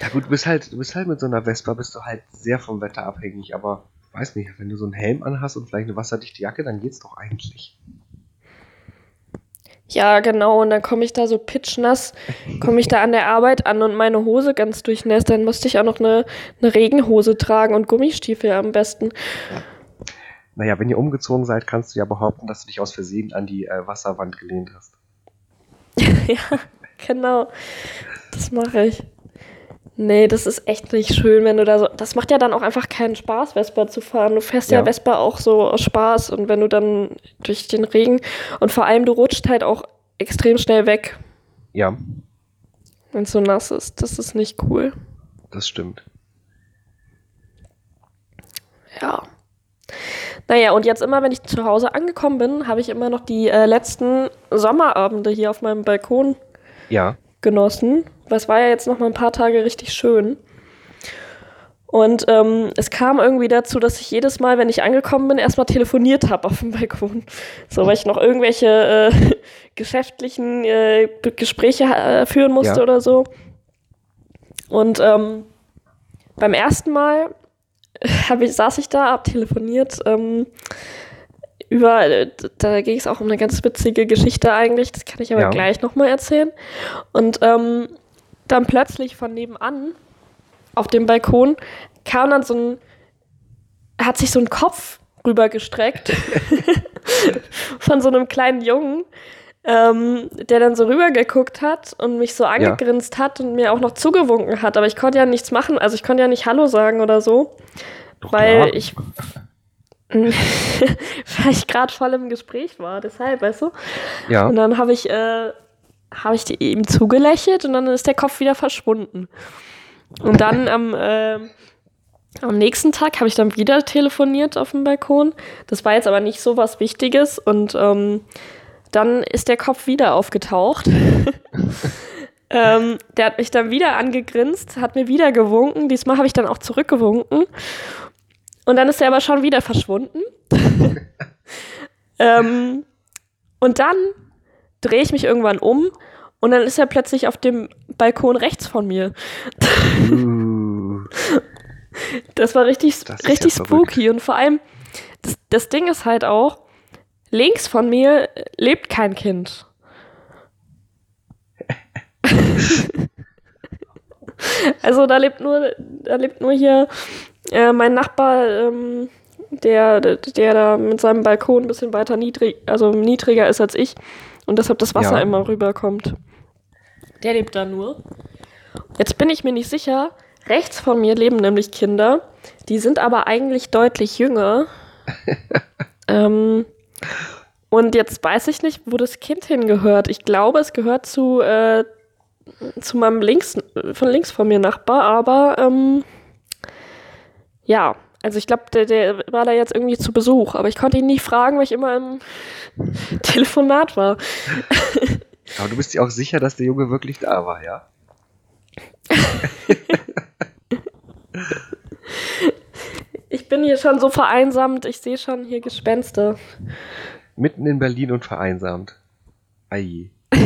Ja gut, du bist halt, du bist halt mit so einer Vespa bist du halt sehr vom Wetter abhängig, aber weiß nicht, wenn du so einen Helm anhast und vielleicht eine wasserdichte Jacke, dann geht's doch eigentlich. Ja, genau. Und dann komme ich da so pitschnass, komme ich da an der Arbeit an und meine Hose ganz durchnässt. Dann musste ich auch noch eine, eine Regenhose tragen und Gummistiefel am besten. Naja, wenn ihr umgezogen seid, kannst du ja behaupten, dass du dich aus Versehen an die äh, Wasserwand gelehnt hast. *laughs* ja, genau. Das mache ich. Nee, das ist echt nicht schön, wenn du da so. Das macht ja dann auch einfach keinen Spaß, Vespa zu fahren. Du fährst ja, Ja. Vespa auch so aus Spaß und wenn du dann durch den Regen und vor allem du rutscht halt auch extrem schnell weg, Ja, wenn es so nass ist. Das ist nicht cool. das stimmt. Ja. Naja, und jetzt immer, wenn ich zu Hause angekommen bin, habe ich immer noch die äh, letzten Sommerabende hier auf meinem Balkon Ja, genossen. Was war ja jetzt noch mal ein paar Tage richtig schön. Und ähm, es kam irgendwie dazu, dass ich jedes Mal, wenn ich angekommen bin, erstmal telefoniert habe auf dem *laughs* Balkon. So, weil ich noch irgendwelche äh, *laughs* geschäftlichen äh, Gespräche äh, führen musste Ja. oder so. Und ähm, beim ersten Mal *laughs* ich, saß ich da, hab telefoniert. Ähm, über, da ging es auch um eine ganz witzige Geschichte eigentlich, das kann ich aber Ja. gleich nochmal erzählen. Und ähm, dann plötzlich von nebenan auf dem Balkon kam dann so ein, hat sich so ein Kopf rübergestreckt *laughs* von so einem kleinen Jungen, ähm, der dann so rübergeguckt hat und mich so angegrinst hat und mir auch noch zugewunken hat. Aber ich konnte ja nichts machen, also ich konnte ja nicht Hallo sagen oder so, Doch weil klar. ich *laughs* weil ich gerade voll im Gespräch war, deshalb, weißt du? Ja, Und dann habe ich, äh, habe ich ihm zugelächelt und dann ist der Kopf wieder verschwunden. Und dann am, äh, am nächsten Tag habe ich dann wieder telefoniert auf dem Balkon. Das war jetzt aber nicht so was Wichtiges und ähm, dann ist der Kopf wieder aufgetaucht. *laughs* ähm, der hat mich dann wieder angegrinst, hat mir wieder gewunken. Diesmal habe ich dann auch zurückgewunken. Und dann ist er aber schon wieder verschwunden. *laughs* ähm, und dann drehe ich mich irgendwann um und dann ist er plötzlich auf dem Balkon rechts von mir. Uh, Das war richtig, Das ja richtig verrückt. spooky und vor allem, das, das Ding ist halt auch, links von mir lebt kein Kind. *laughs* also da lebt nur, da lebt nur hier äh, mein Nachbar, ähm, der, der da mit seinem Balkon ein bisschen weiter niedrig, also niedriger ist als ich und deshalb das Wasser Ja. immer rüberkommt. Der lebt da nur. Jetzt bin ich mir nicht sicher. Rechts von mir leben nämlich Kinder, die sind aber eigentlich deutlich jünger. *laughs* ähm, und jetzt weiß ich nicht, wo das Kind hingehört. Ich glaube, es gehört zu, äh, zu meinem links, von links von mir Nachbar, aber ähm, ja, also ich glaube, der, der war da jetzt irgendwie zu Besuch, aber ich konnte ihn nie fragen, weil ich immer im *laughs* Telefonat war. *laughs* aber du bist dir auch sicher, dass der Junge wirklich da war, ja? Ich bin hier schon so vereinsamt, ich sehe schon hier Gespenster. Mitten in Berlin und vereinsamt. Ei. *laughs*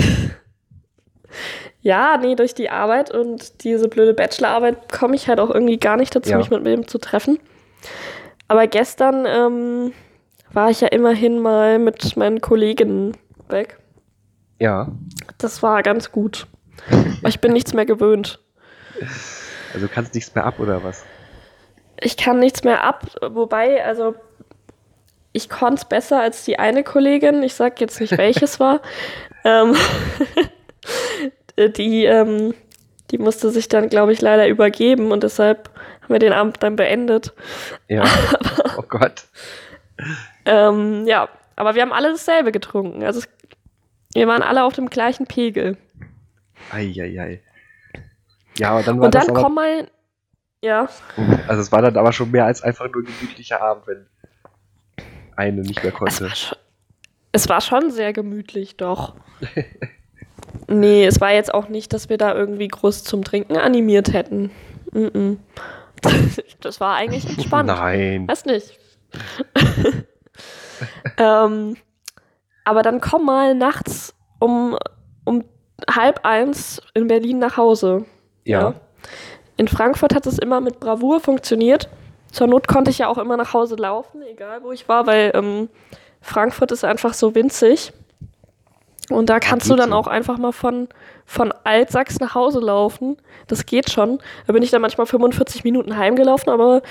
Ja, nee, durch die Arbeit und diese blöde Bachelorarbeit komme ich halt auch irgendwie gar nicht dazu, Ja. mich mit wem zu treffen. Aber gestern ähm, war ich ja immerhin mal mit meinen Kolleginnen weg. Ja, Das war ganz gut. Aber ich bin nichts mehr gewöhnt. also du kannst nichts mehr ab oder was? Ich kann nichts mehr ab, wobei, also ich konnte es besser als die eine Kollegin. Ich sag jetzt nicht, welches war. *laughs* Ähm, die, ähm, die musste sich dann, glaube ich, leider übergeben und deshalb haben wir den Abend dann beendet. Ja. *laughs* oh Gott. Ähm, ja, aber wir haben alle dasselbe getrunken. Also es, wir waren alle auf dem gleichen Pegel. Eieiei. Ja, aber dann war Und dann das aber, komm mal. Ja, Also es war dann aber schon mehr als einfach nur ein gemütlicher Abend, wenn eine nicht mehr es konnte. war, schon, es war schon sehr gemütlich, doch. *laughs* nee, es war jetzt auch nicht, dass wir da irgendwie groß zum Trinken animiert hätten. Mm -mm. *laughs* Das war eigentlich entspannt. Nein. Weiß nicht. *laughs* ähm, aber dann komm mal nachts um, um halb eins in Berlin nach Hause. Ja. In Frankfurt hat es immer mit Bravour funktioniert. zur Not konnte ich ja auch immer nach Hause laufen, egal wo ich war, weil ähm, Frankfurt ist einfach so winzig. Und da kannst du dann auch einfach mal von, von Altsachs nach Hause laufen. Das geht schon. Da bin ich dann manchmal 45 Minuten heimgelaufen, aber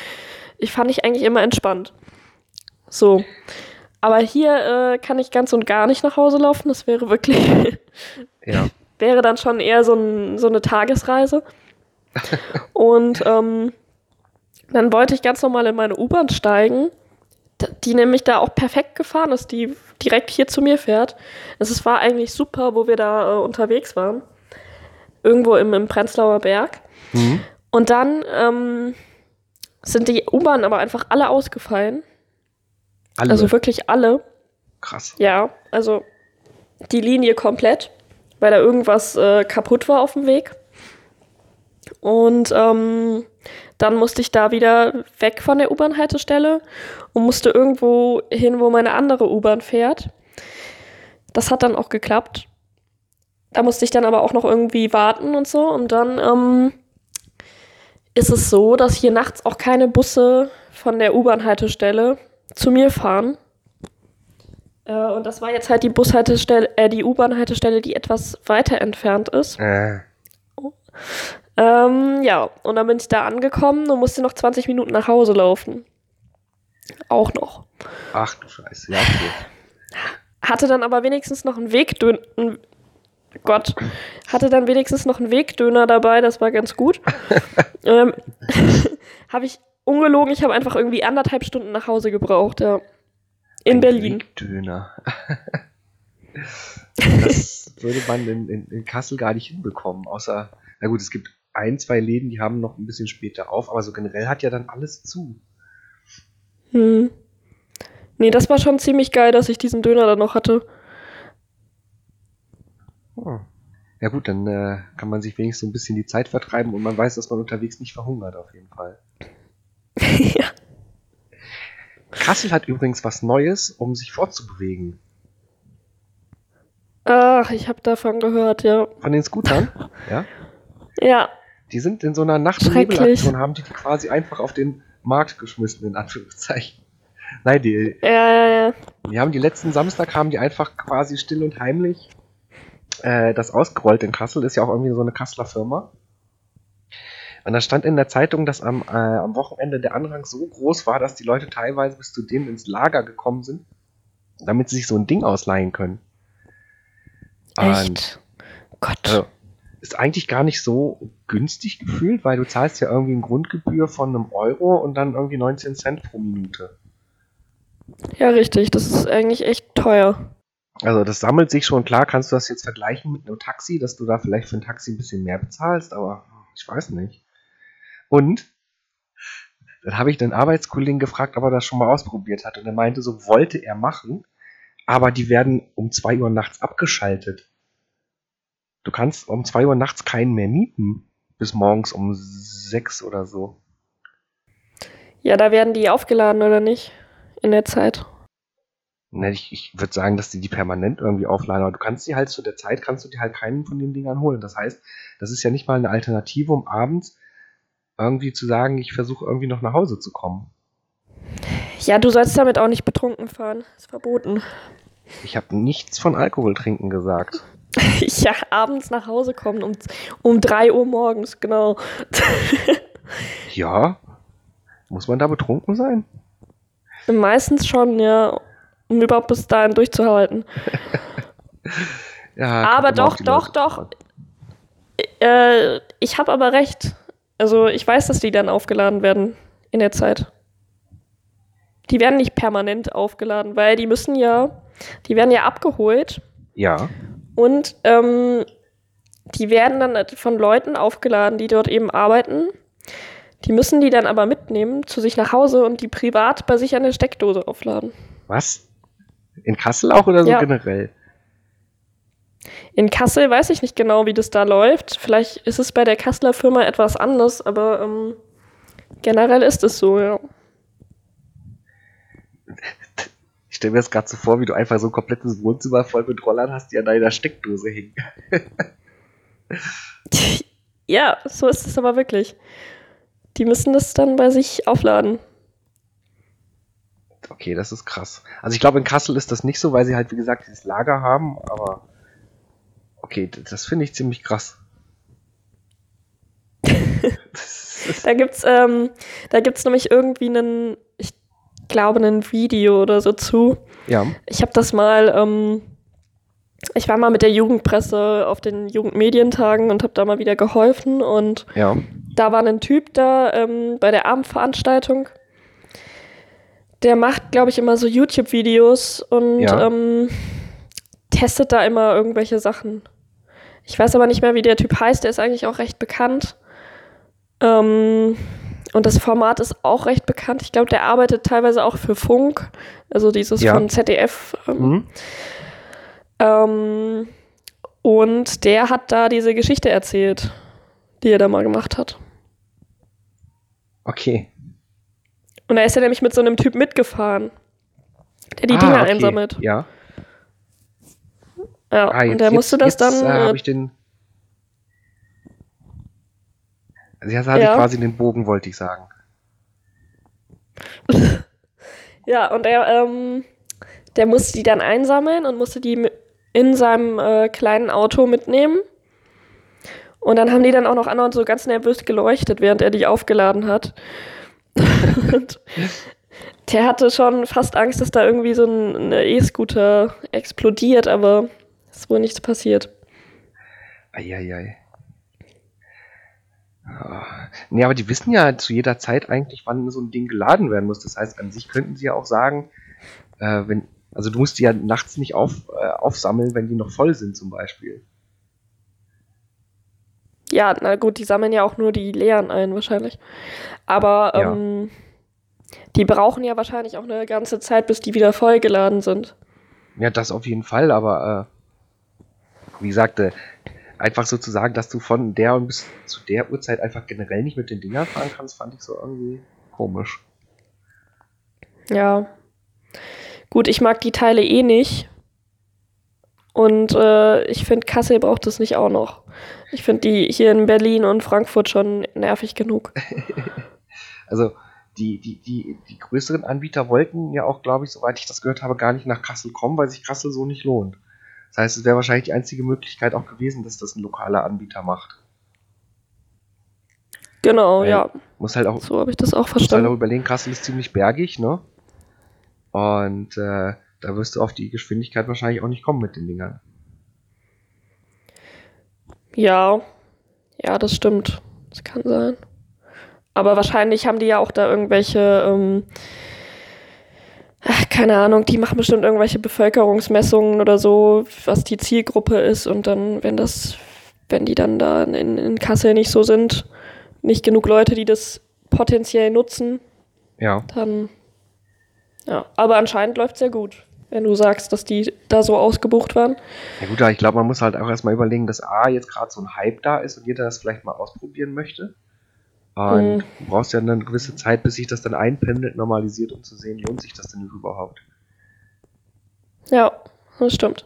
ich fand ich eigentlich immer entspannt. So. Aber hier äh, kann ich ganz und gar nicht nach Hause laufen. Das wäre wirklich. *laughs* Ja. wäre dann schon eher so, ein, so eine Tagesreise. *laughs* und ähm, dann wollte ich ganz normal in meine U-Bahn steigen die nämlich da auch perfekt gefahren ist, die direkt hier zu mir fährt. Es war eigentlich super, wo wir da äh, unterwegs waren. Irgendwo im, im Prenzlauer Berg. Mhm. Und dann ähm, sind die U-Bahnen aber einfach alle ausgefallen. Alle? Also wirklich alle. Krass. Ja, also die Linie komplett, weil da irgendwas äh, kaputt war auf dem Weg. Und ähm, dann musste ich da wieder weg von der U-Bahn-Haltestelle und musste irgendwo hin, wo meine andere U-Bahn fährt. Das hat dann auch geklappt. Da musste ich dann aber auch noch irgendwie warten und so. Und dann ähm, ist es so, dass hier nachts auch keine Busse von der U-Bahn-Haltestelle zu mir fahren. Äh, und das war jetzt halt die Bushaltestelle, äh, die U-Bahn-Haltestelle, die etwas weiter entfernt ist. Äh. Ähm, ja, und dann bin ich da angekommen und musste noch 20 Minuten nach Hause laufen. Auch noch. Ach du Scheiße, ja, okay. Hatte dann aber wenigstens noch einen Wegdöner. Gott, hatte dann wenigstens noch einen Wegdöner dabei, das war ganz gut. *laughs* ähm, *laughs* habe ich ungelogen, ich habe einfach irgendwie anderthalb Stunden nach Hause gebraucht, ja. In Ein Berlin. Wegdöner. *laughs* das würde man in, in, in Kassel gar nicht hinbekommen, außer, na gut, es gibt ein, zwei Läden, die haben noch ein bisschen später auf, aber so generell hat ja dann alles zu. Hm. Nee, das war schon ziemlich geil, dass ich diesen Döner dann noch hatte. Oh. Ja gut, dann äh, kann man sich wenigstens so ein bisschen die Zeit vertreiben und man weiß, dass man unterwegs nicht verhungert auf jeden Fall. *laughs* ja. Kassel hat übrigens was Neues, um sich fortzubewegen. Ach, ich habe davon gehört, ja. Von den Scootern? *laughs* ja. Ja. Die sind in so einer Nacht- und Nebelaktion, haben die, die quasi einfach auf den Markt geschmissen, in Anführungszeichen. Nein, die, ja, ja, ja. die haben die letzten Samstag haben die einfach quasi still und heimlich äh, das ausgerollt in Kassel, ist ja auch irgendwie so eine Kasseler Firma. Und da stand in der Zeitung, dass am, äh, am Wochenende der Andrang so groß war, dass die Leute teilweise bis zu denen ins Lager gekommen sind, damit sie sich so ein Ding ausleihen können. Echt? Und, Gott. Also, ist eigentlich gar nicht so günstig gefühlt, weil du zahlst ja irgendwie eine Grundgebühr von einem Euro und dann irgendwie 19 Cent pro Minute. Ja, richtig. Das ist eigentlich echt teuer. Also das sammelt sich schon. Klar kannst du das jetzt vergleichen mit einem Taxi, dass du da vielleicht für ein Taxi ein bisschen mehr bezahlst, aber ich weiß nicht. Und dann habe ich den Arbeitskollegen gefragt, ob er das schon mal ausprobiert hat. Und er meinte, so wollte er machen, aber die werden um 2 Uhr nachts abgeschaltet. Du kannst um 2 Uhr nachts keinen mehr mieten. Bis morgens um 6 oder so. Ja, da werden die aufgeladen oder nicht? In der Zeit. Ne, ich, ich würde sagen, dass die die permanent irgendwie aufladen, aber du kannst die halt zu der Zeit, kannst du dir halt keinen von den Dingern holen. Das heißt, das ist ja nicht mal eine Alternative, um abends irgendwie zu sagen, ich versuche irgendwie noch nach Hause zu kommen. Ja, du sollst damit auch nicht betrunken fahren. Ist verboten. Ich habe nichts von Alkohol trinken gesagt. *laughs* ja, abends nach Hause kommen um, um 3 Uhr morgens, genau. *laughs* ja. Muss man da betrunken sein? Meistens schon, ja. Um überhaupt bis dahin durchzuhalten. *laughs* ja, aber doch, doch, doch. Äh, ich habe aber recht. Also ich weiß, dass die dann aufgeladen werden in der Zeit. Die werden nicht permanent aufgeladen, weil die müssen ja, die werden ja abgeholt. Ja. Und ähm, die werden dann von Leuten aufgeladen, die dort eben arbeiten. Die müssen die dann aber mitnehmen zu sich nach Hause und die privat bei sich an der Steckdose aufladen. Was? In Kassel auch oder so ja. generell? In Kassel weiß ich nicht genau, wie das da läuft. Vielleicht ist es bei der Kasseler Firma etwas anders, aber ähm, generell ist es so, ja. Ich stelle mir das gerade so vor, wie du einfach so ein komplettes Wohnzimmer voll mit Rollern hast, die an deiner Steckdose hängen. *laughs* ja, so ist es aber wirklich. Die müssen das dann bei sich aufladen. Okay, das ist krass. Also ich glaube, in Kassel ist das nicht so, weil sie halt, wie gesagt, dieses Lager haben, aber okay, das finde ich ziemlich krass. *laughs* *laughs* Da gibt's, ähm, da gibt's nämlich irgendwie einen, ich glaube, ein Video oder so zu. ja, Ich habe das mal, ähm, ich war mal mit der Jugendpresse auf den Jugendmedientagen und habe da mal wieder geholfen und ja, da war ein Typ da ähm, bei der Abendveranstaltung. Der macht, glaube ich, immer so YouTube-Videos und Ja. ähm, testet da immer irgendwelche Sachen. Ich weiß aber nicht mehr, wie der Typ heißt. Der ist eigentlich auch recht bekannt. Ähm, und das Format ist auch recht bekannt. Ich glaube, der arbeitet teilweise auch für Funk, also dieses Ja. von ZDF. Ähm, mhm. ähm, und der hat da diese Geschichte erzählt, die er da mal gemacht hat. okay. Und da ist er nämlich mit so einem Typ mitgefahren, der die Ah, Dinger okay. einsammelt. Ja. Ja, Ah, jetzt, und der musste jetzt, das dann. Äh, Äh, habe ich den. Also jetzt hatte Ja. ich quasi den Bogen, wollte ich sagen. *laughs* ja, und er, ähm, der musste die dann einsammeln und musste die in seinem äh, kleinen Auto mitnehmen. Und dann haben die dann auch noch anderen so ganz nervös geleuchtet, während er die aufgeladen hat. *laughs* und der hatte schon fast Angst, dass da irgendwie so ein E-Scooter explodiert, aber ist wohl nichts passiert. Eieiei. Ah. Nee, aber die wissen ja zu jeder Zeit eigentlich, wann so ein Ding geladen werden muss. Das heißt, an sich könnten sie ja auch sagen, äh, wenn, also du musst die ja nachts nicht auf, äh, aufsammeln, wenn die noch voll sind, zum Beispiel. Ja, na gut, die sammeln ja auch nur die leeren ein, wahrscheinlich. Aber Ja. ähm, die brauchen ja wahrscheinlich auch eine ganze Zeit, bis die wieder vollgeladen sind. Ja, das auf jeden Fall, aber äh, wie gesagt, äh, einfach so zu sagen, dass du von der und bis zu der Uhrzeit einfach generell nicht mit den Dingern fahren kannst, fand ich so irgendwie komisch. Ja. Gut, ich mag die Teile eh nicht. Und äh, ich finde, Kassel braucht es nicht auch noch. Ich finde die hier in Berlin und Frankfurt schon nervig genug. *laughs* Also die, die, die, die größeren Anbieter wollten ja auch, glaube ich, soweit ich das gehört habe, gar nicht nach Kassel kommen, weil sich Kassel so nicht lohnt. Das heißt, es wäre wahrscheinlich die einzige Möglichkeit auch gewesen, dass das ein lokaler Anbieter macht. Genau, Weil- ja. Muss halt auch, So habe ich das auch muss halt auch verstanden. überlegen, Kassel ist ziemlich bergig, ne? Und äh, da wirst du auf die Geschwindigkeit wahrscheinlich auch nicht kommen mit den Dingern. Ja, ja, das stimmt. Das kann sein. Aber wahrscheinlich haben die ja auch da irgendwelche, ähm, ach, keine Ahnung, die machen bestimmt irgendwelche Bevölkerungsmessungen oder so, was die Zielgruppe ist. Und dann, wenn das, wenn die dann da in, in Kassel nicht so sind, nicht genug Leute, die das potenziell nutzen, Ja. dann ja. Aber anscheinend läuft sehr gut, wenn du sagst, dass die da so ausgebucht waren. Ja gut, ich glaube, man muss halt auch erstmal überlegen, dass A, jetzt gerade so ein Hype da ist und jeder das vielleicht mal ausprobieren möchte. Und Mhm. du brauchst ja eine gewisse Zeit, bis sich das dann einpendelt, normalisiert, um zu sehen, lohnt sich das denn überhaupt. Ja, das stimmt.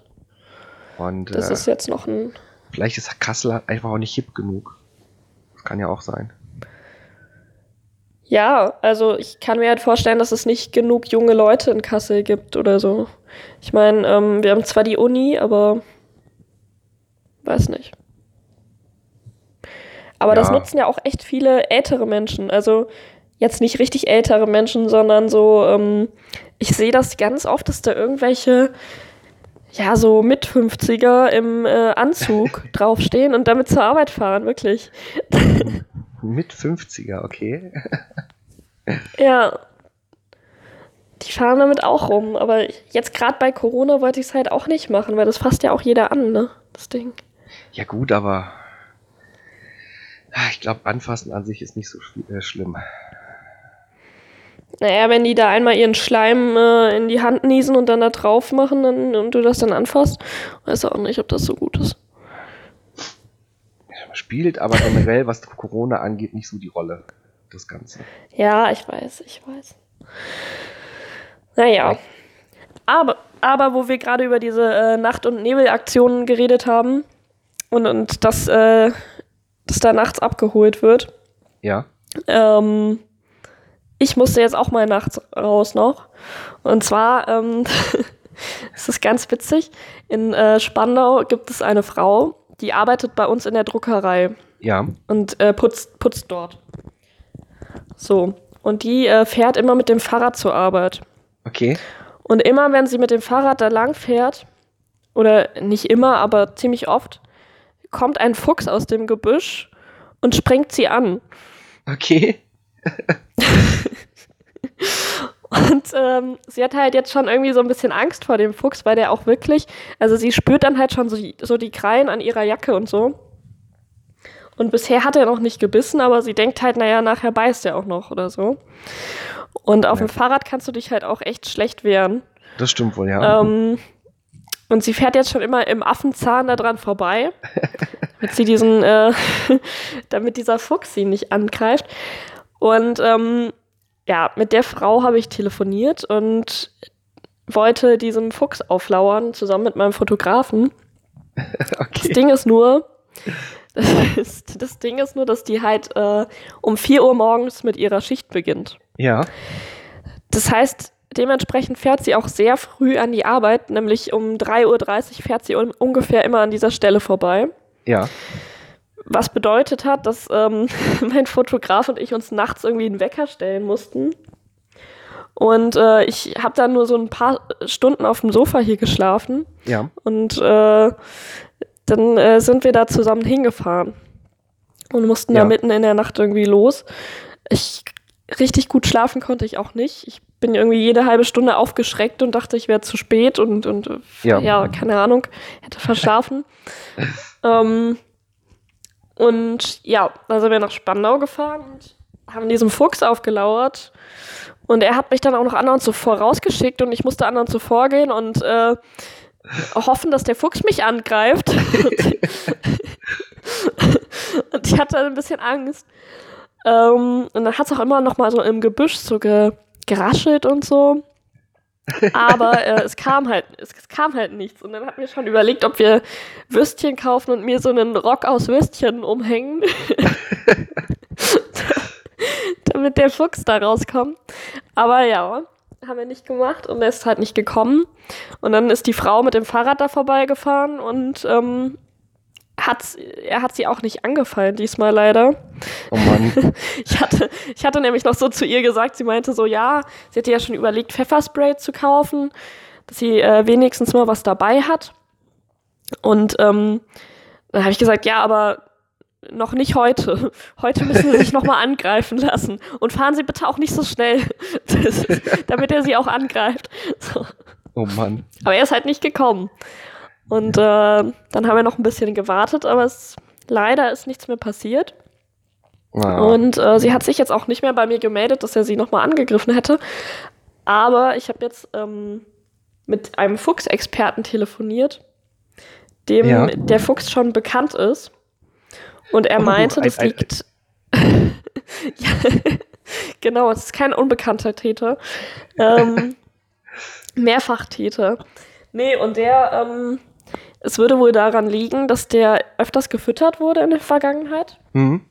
Und Das äh, ist jetzt noch ein vielleicht ist Kassel halt einfach auch nicht hip genug. Das kann ja auch sein. Ja, also ich kann mir halt vorstellen, dass es nicht genug junge Leute in Kassel gibt oder so. Ich meine, ähm, wir haben zwar die Uni, aber weiß nicht. Aber das Ja. nutzen ja auch echt viele ältere Menschen. Also jetzt nicht richtig ältere Menschen, sondern so, ähm, ich sehe das ganz oft, dass da irgendwelche, ja, so mit 50er im äh, Anzug *laughs* draufstehen und damit zur Arbeit fahren, wirklich. *laughs* Mit 50er, okay. *laughs* Ja. Die fahren damit auch rum, aber jetzt gerade bei Corona wollte ich es halt auch nicht machen, weil das fasst ja auch jeder an, ne? Das Ding. Ja gut, aber ich glaube, anfassen an sich ist nicht so äh, schlimm. Naja, wenn die da einmal ihren Schleim äh, in die Hand niesen und dann da drauf machen dann, und du das dann anfasst, weiß auch nicht, ob das so gut ist. Spielt aber generell, was Corona angeht, nicht so die Rolle. Das Ganze. Ja, ich weiß, ich weiß. Naja. Aber, aber wo wir gerade über diese äh, Nacht- und Nebelaktionen geredet haben und, und dass, äh, dass da nachts abgeholt wird, Ja. Ähm, ich musste jetzt auch mal nachts raus noch. Und zwar, ähm, *laughs* es ist ganz witzig, in äh, Spandau gibt es eine Frau, die arbeitet bei uns in der Druckerei Ja. und äh, putzt, putzt dort. So. Und die äh, fährt immer mit dem Fahrrad zur Arbeit. Okay. Und immer, wenn sie mit dem Fahrrad da lang fährt, oder nicht immer, aber ziemlich oft, kommt ein Fuchs aus dem Gebüsch und springt sie an. Okay. Und ähm, sie hat halt jetzt schon irgendwie so ein bisschen Angst vor dem Fuchs, weil der auch wirklich, also sie spürt dann halt schon so die, so die Krallen an ihrer Jacke und so. Und bisher hat er noch nicht gebissen, aber sie denkt halt, naja, nachher beißt er auch noch oder so. Und auf Ja. dem Fahrrad kannst du dich halt auch echt schlecht wehren. Das stimmt wohl, ja. Ähm, und sie fährt jetzt schon immer im Affenzahn da dran vorbei, *laughs* damit sie diesen, äh, *laughs* damit dieser Fuchs sie nicht angreift. Und ähm, ja, mit der Frau habe ich telefoniert und wollte diesem Fuchs auflauern, zusammen mit meinem Fotografen. *laughs* Das okay. Ding ist nur, das, ist, das Ding ist nur, dass die halt äh, um 4 Uhr morgens mit ihrer Schicht beginnt. Ja. Das heißt, dementsprechend fährt sie auch sehr früh an die Arbeit, nämlich um 3.30 Uhr fährt sie un ungefähr immer an dieser Stelle vorbei. Ja. Was bedeutet hat, dass ähm, *laughs* mein Fotograf und ich uns nachts irgendwie einen Wecker stellen mussten. Und äh, ich habe dann nur so ein paar Stunden auf dem Sofa hier geschlafen. Ja. Und äh, dann äh, sind wir da zusammen hingefahren und mussten Ja. da mitten in der Nacht irgendwie los. Ich richtig gut schlafen konnte ich auch nicht. Ich bin irgendwie jede halbe Stunde aufgeschreckt und dachte, ich wäre zu spät und, und Ja. ja. keine Ahnung, hätte verschlafen. *laughs* ähm, und ja, dann sind wir nach Spandau gefahren und haben diesem Fuchs aufgelauert. Und er hat mich dann auch noch anderen zuvor rausgeschickt und ich musste anderen zuvor gehen und äh, hoffen, dass der Fuchs mich angreift. *laughs* und ich hatte ein bisschen Angst. Ähm, und dann hat es auch immer noch mal so im Gebüsch so ge geraschelt und so. *laughs* Aber äh, es kam halt, es, es kam halt nichts. Und dann hatten wir schon überlegt, ob wir Würstchen kaufen und mir so einen Rock aus Würstchen umhängen. *laughs* Damit der Fuchs da rauskommt. Aber ja, haben wir nicht gemacht und er ist halt nicht gekommen. Und dann ist die Frau mit dem Fahrrad da vorbeigefahren und ähm, hat, er hat sie auch nicht angefallen diesmal leider. Oh Mann. *laughs* Ich hatte, ich hatte nämlich noch so zu ihr gesagt, sie meinte so, ja, sie hatte ja schon überlegt, Pfefferspray zu kaufen, dass sie äh, wenigstens mal was dabei hat. Und ähm, dann habe ich gesagt, ja, aber noch nicht heute. *laughs* Heute müssen Sie sich nochmal angreifen lassen. Und fahren Sie bitte auch nicht so schnell, ist, *laughs* damit er Sie auch angreift. So. Oh Mann. Aber er ist halt nicht gekommen. Und äh, dann haben wir noch ein bisschen gewartet, aber es, leider ist nichts mehr passiert. Ah. Und äh, sie hat sich jetzt auch nicht mehr bei mir gemeldet, dass er sie nochmal angegriffen hätte. Aber ich habe jetzt ähm, mit einem Fuchsexperten telefoniert, dem Ja. der Fuchs schon bekannt ist. Und er Oh, meinte, ein- das ein- liegt. *laughs* ja, *laughs* genau, es ist kein unbekannter Täter. Ähm, *laughs* Mehrfachtäter. Nee, und der, ähm, es würde wohl daran liegen, dass der öfters gefüttert wurde in der Vergangenheit. Hm?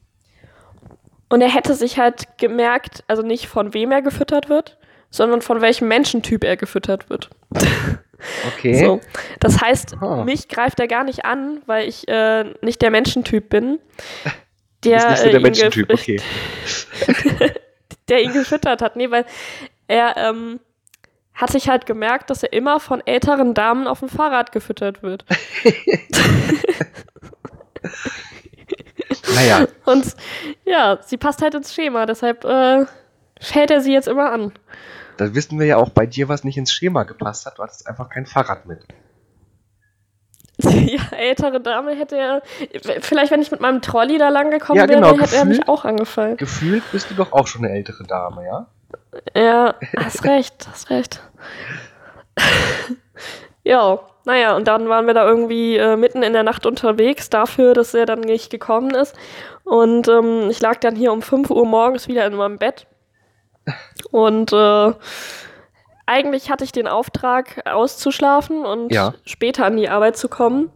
Und er hätte sich halt gemerkt, also nicht von wem er gefüttert wird, sondern von welchem Menschentyp er gefüttert wird. *laughs* Okay. So. Das heißt, Ah. mich greift er gar nicht an, weil ich äh, nicht der Menschentyp bin. Der, nicht so äh, der ihn Menschentyp, okay. *laughs* der ihn gefüttert hat. Nee, weil er ähm, hat sich halt gemerkt, dass er immer von älteren Damen auf dem Fahrrad gefüttert wird. *laughs* Naja, Und ja, sie passt halt ins Schema, deshalb äh, hält er sie jetzt immer an. da wissen wir ja auch bei dir, was nicht ins Schema gepasst hat. Du hattest einfach kein Fahrrad mit. *laughs* ja, ältere Dame hätte er. Vielleicht, wenn ich mit meinem Trolley da lang gekommen Ja, genau, wäre, hätte er mich gefühlt- auch angefallen. Gefühlt bist du doch auch schon eine ältere Dame, ja? Ja, hast recht, hast recht. *laughs* ja, naja, und dann waren wir da irgendwie äh, mitten in der Nacht unterwegs dafür, dass er dann nicht gekommen ist. Und ähm, ich lag dann hier um 5 Uhr morgens wieder in meinem Bett. Und äh, eigentlich hatte ich den Auftrag, auszuschlafen und Ja. später an die Arbeit zu kommen.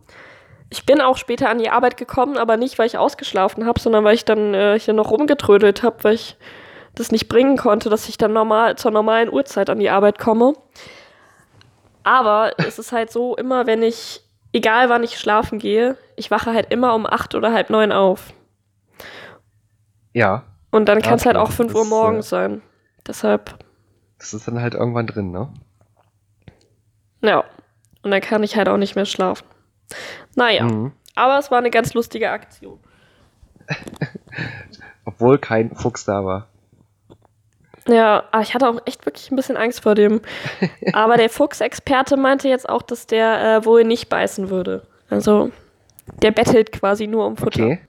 Ich bin auch später an die Arbeit gekommen, aber nicht, weil ich ausgeschlafen habe, sondern weil ich dann äh, hier noch rumgetrödelt habe, weil ich das nicht bringen konnte, dass ich dann normal zur normalen Uhrzeit an die Arbeit komme. Aber es ist halt so, immer wenn ich, egal wann ich schlafen gehe, ich wache halt immer um acht oder halb neun auf. Ja. Und dann Ja, kann es halt auch fünf Uhr morgens äh, sein. Deshalb, Das ist dann halt irgendwann drin, ne? ja. Und dann kann ich halt auch nicht mehr schlafen. Naja, Mhm. aber es war eine ganz lustige Aktion. *laughs* Obwohl kein Fuchs da war. Ja, aber ich hatte auch echt wirklich ein bisschen Angst vor dem. *laughs* Aber der Fuchsexperte meinte jetzt auch, dass der äh, wohl nicht beißen würde. Also, der bettelt quasi nur um Futter. Okay.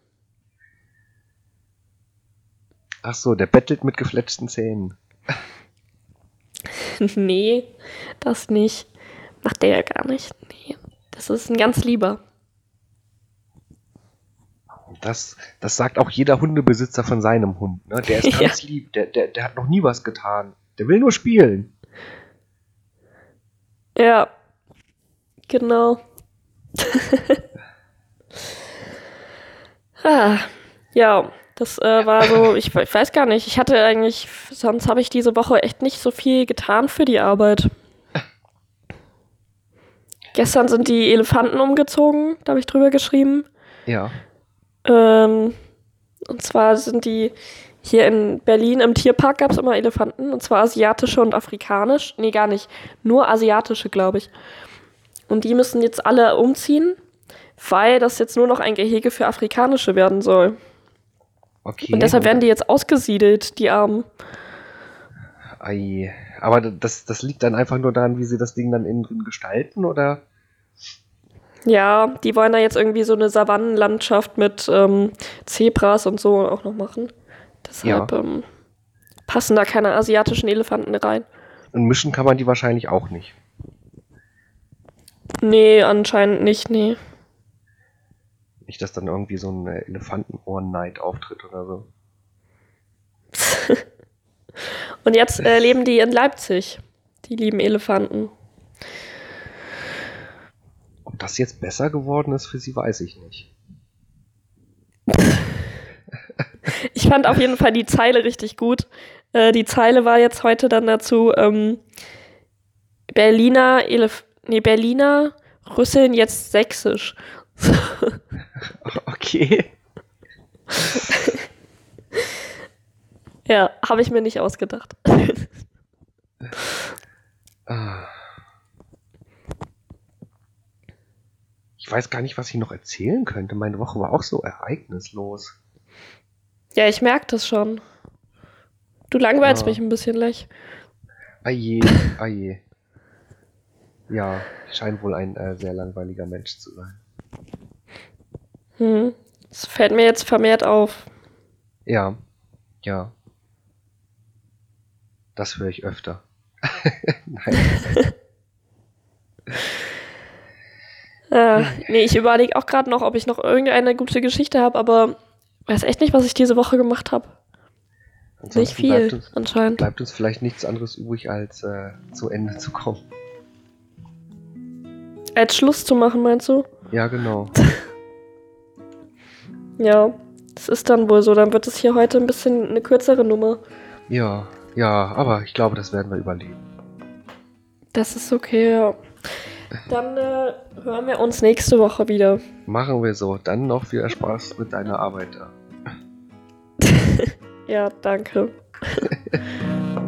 Ach so, der bettelt mit gefletschten Zähnen. *laughs* nee, das nicht. Macht der ja gar nicht. Nee, das ist ein ganz lieber. Das, das sagt auch jeder Hundebesitzer von seinem Hund. Ne? Der ist *laughs* Ja. ganz lieb. Der, der, der hat noch nie was getan. Der will nur spielen. Ja, genau. *laughs* ah, ja, das äh, war so, ich, ich weiß gar nicht, ich hatte eigentlich, sonst habe ich diese Woche echt nicht so viel getan für die Arbeit. *laughs* Gestern sind die Elefanten umgezogen, da habe ich drüber geschrieben. Ja. Ähm, und zwar sind die hier in Berlin im Tierpark gab es immer Elefanten, und zwar asiatische und afrikanisch. Nee, gar nicht. Nur asiatische, glaube ich. Und die müssen jetzt alle umziehen, weil das jetzt nur noch ein Gehege für afrikanische werden soll. Okay. Und deshalb werden die jetzt ausgesiedelt, die Armen. Ei. Aber das, das liegt dann einfach nur daran, wie sie das Ding dann innen drin gestalten, oder? Ja, die wollen da jetzt irgendwie so eine Savannenlandschaft mit ähm, Zebras und so auch noch machen. Deshalb ähm, passen da keine asiatischen Elefanten rein. Und mischen kann man die wahrscheinlich auch nicht. Nee, anscheinend nicht, nee. Nicht, dass dann irgendwie so ein äh, Elefantenohren-Night auftritt oder so. *laughs* Und jetzt äh, leben die in Leipzig. Die lieben Elefanten. Ob das jetzt besser geworden ist für sie, weiß ich nicht. Ich fand auf jeden Fall die Zeile richtig gut. Äh, die Zeile war jetzt heute dann dazu, ähm, Berliner, Elef nee, Berliner rüsseln jetzt sächsisch. Okay. *laughs* Ja, habe ich mir nicht ausgedacht. Ah. Ich weiß gar nicht, was ich noch erzählen könnte. Meine Woche war auch so ereignislos. ja, ich merke das schon. Du langweilst Ja. mich ein bisschen, Lech. Aje, aje. *laughs* Ja, ich scheine wohl ein äh, sehr langweiliger Mensch zu sein. Hm. Das fällt mir jetzt vermehrt auf. Ja, ja. Das höre ich öfter. *laughs* Nein. *laughs* Äh, nee, ich überlege auch gerade noch, ob ich noch irgendeine gute Geschichte habe, aber weiß echt nicht, was ich diese Woche gemacht habe. Nicht viel, Bleibt uns, anscheinend. bleibt uns vielleicht nichts anderes übrig, als äh, zu Ende zu kommen. Als Schluss zu machen, meinst du? Ja, genau. *laughs* Ja, das ist dann wohl so. Dann wird es hier heute ein bisschen eine kürzere Nummer. Ja, ja, aber ich glaube, das werden wir überleben. Das ist okay, ja. Dann äh, hören wir uns nächste Woche wieder. Machen wir so. Dann noch viel Spaß mit deiner Arbeit da. *laughs* Ja, danke. *laughs*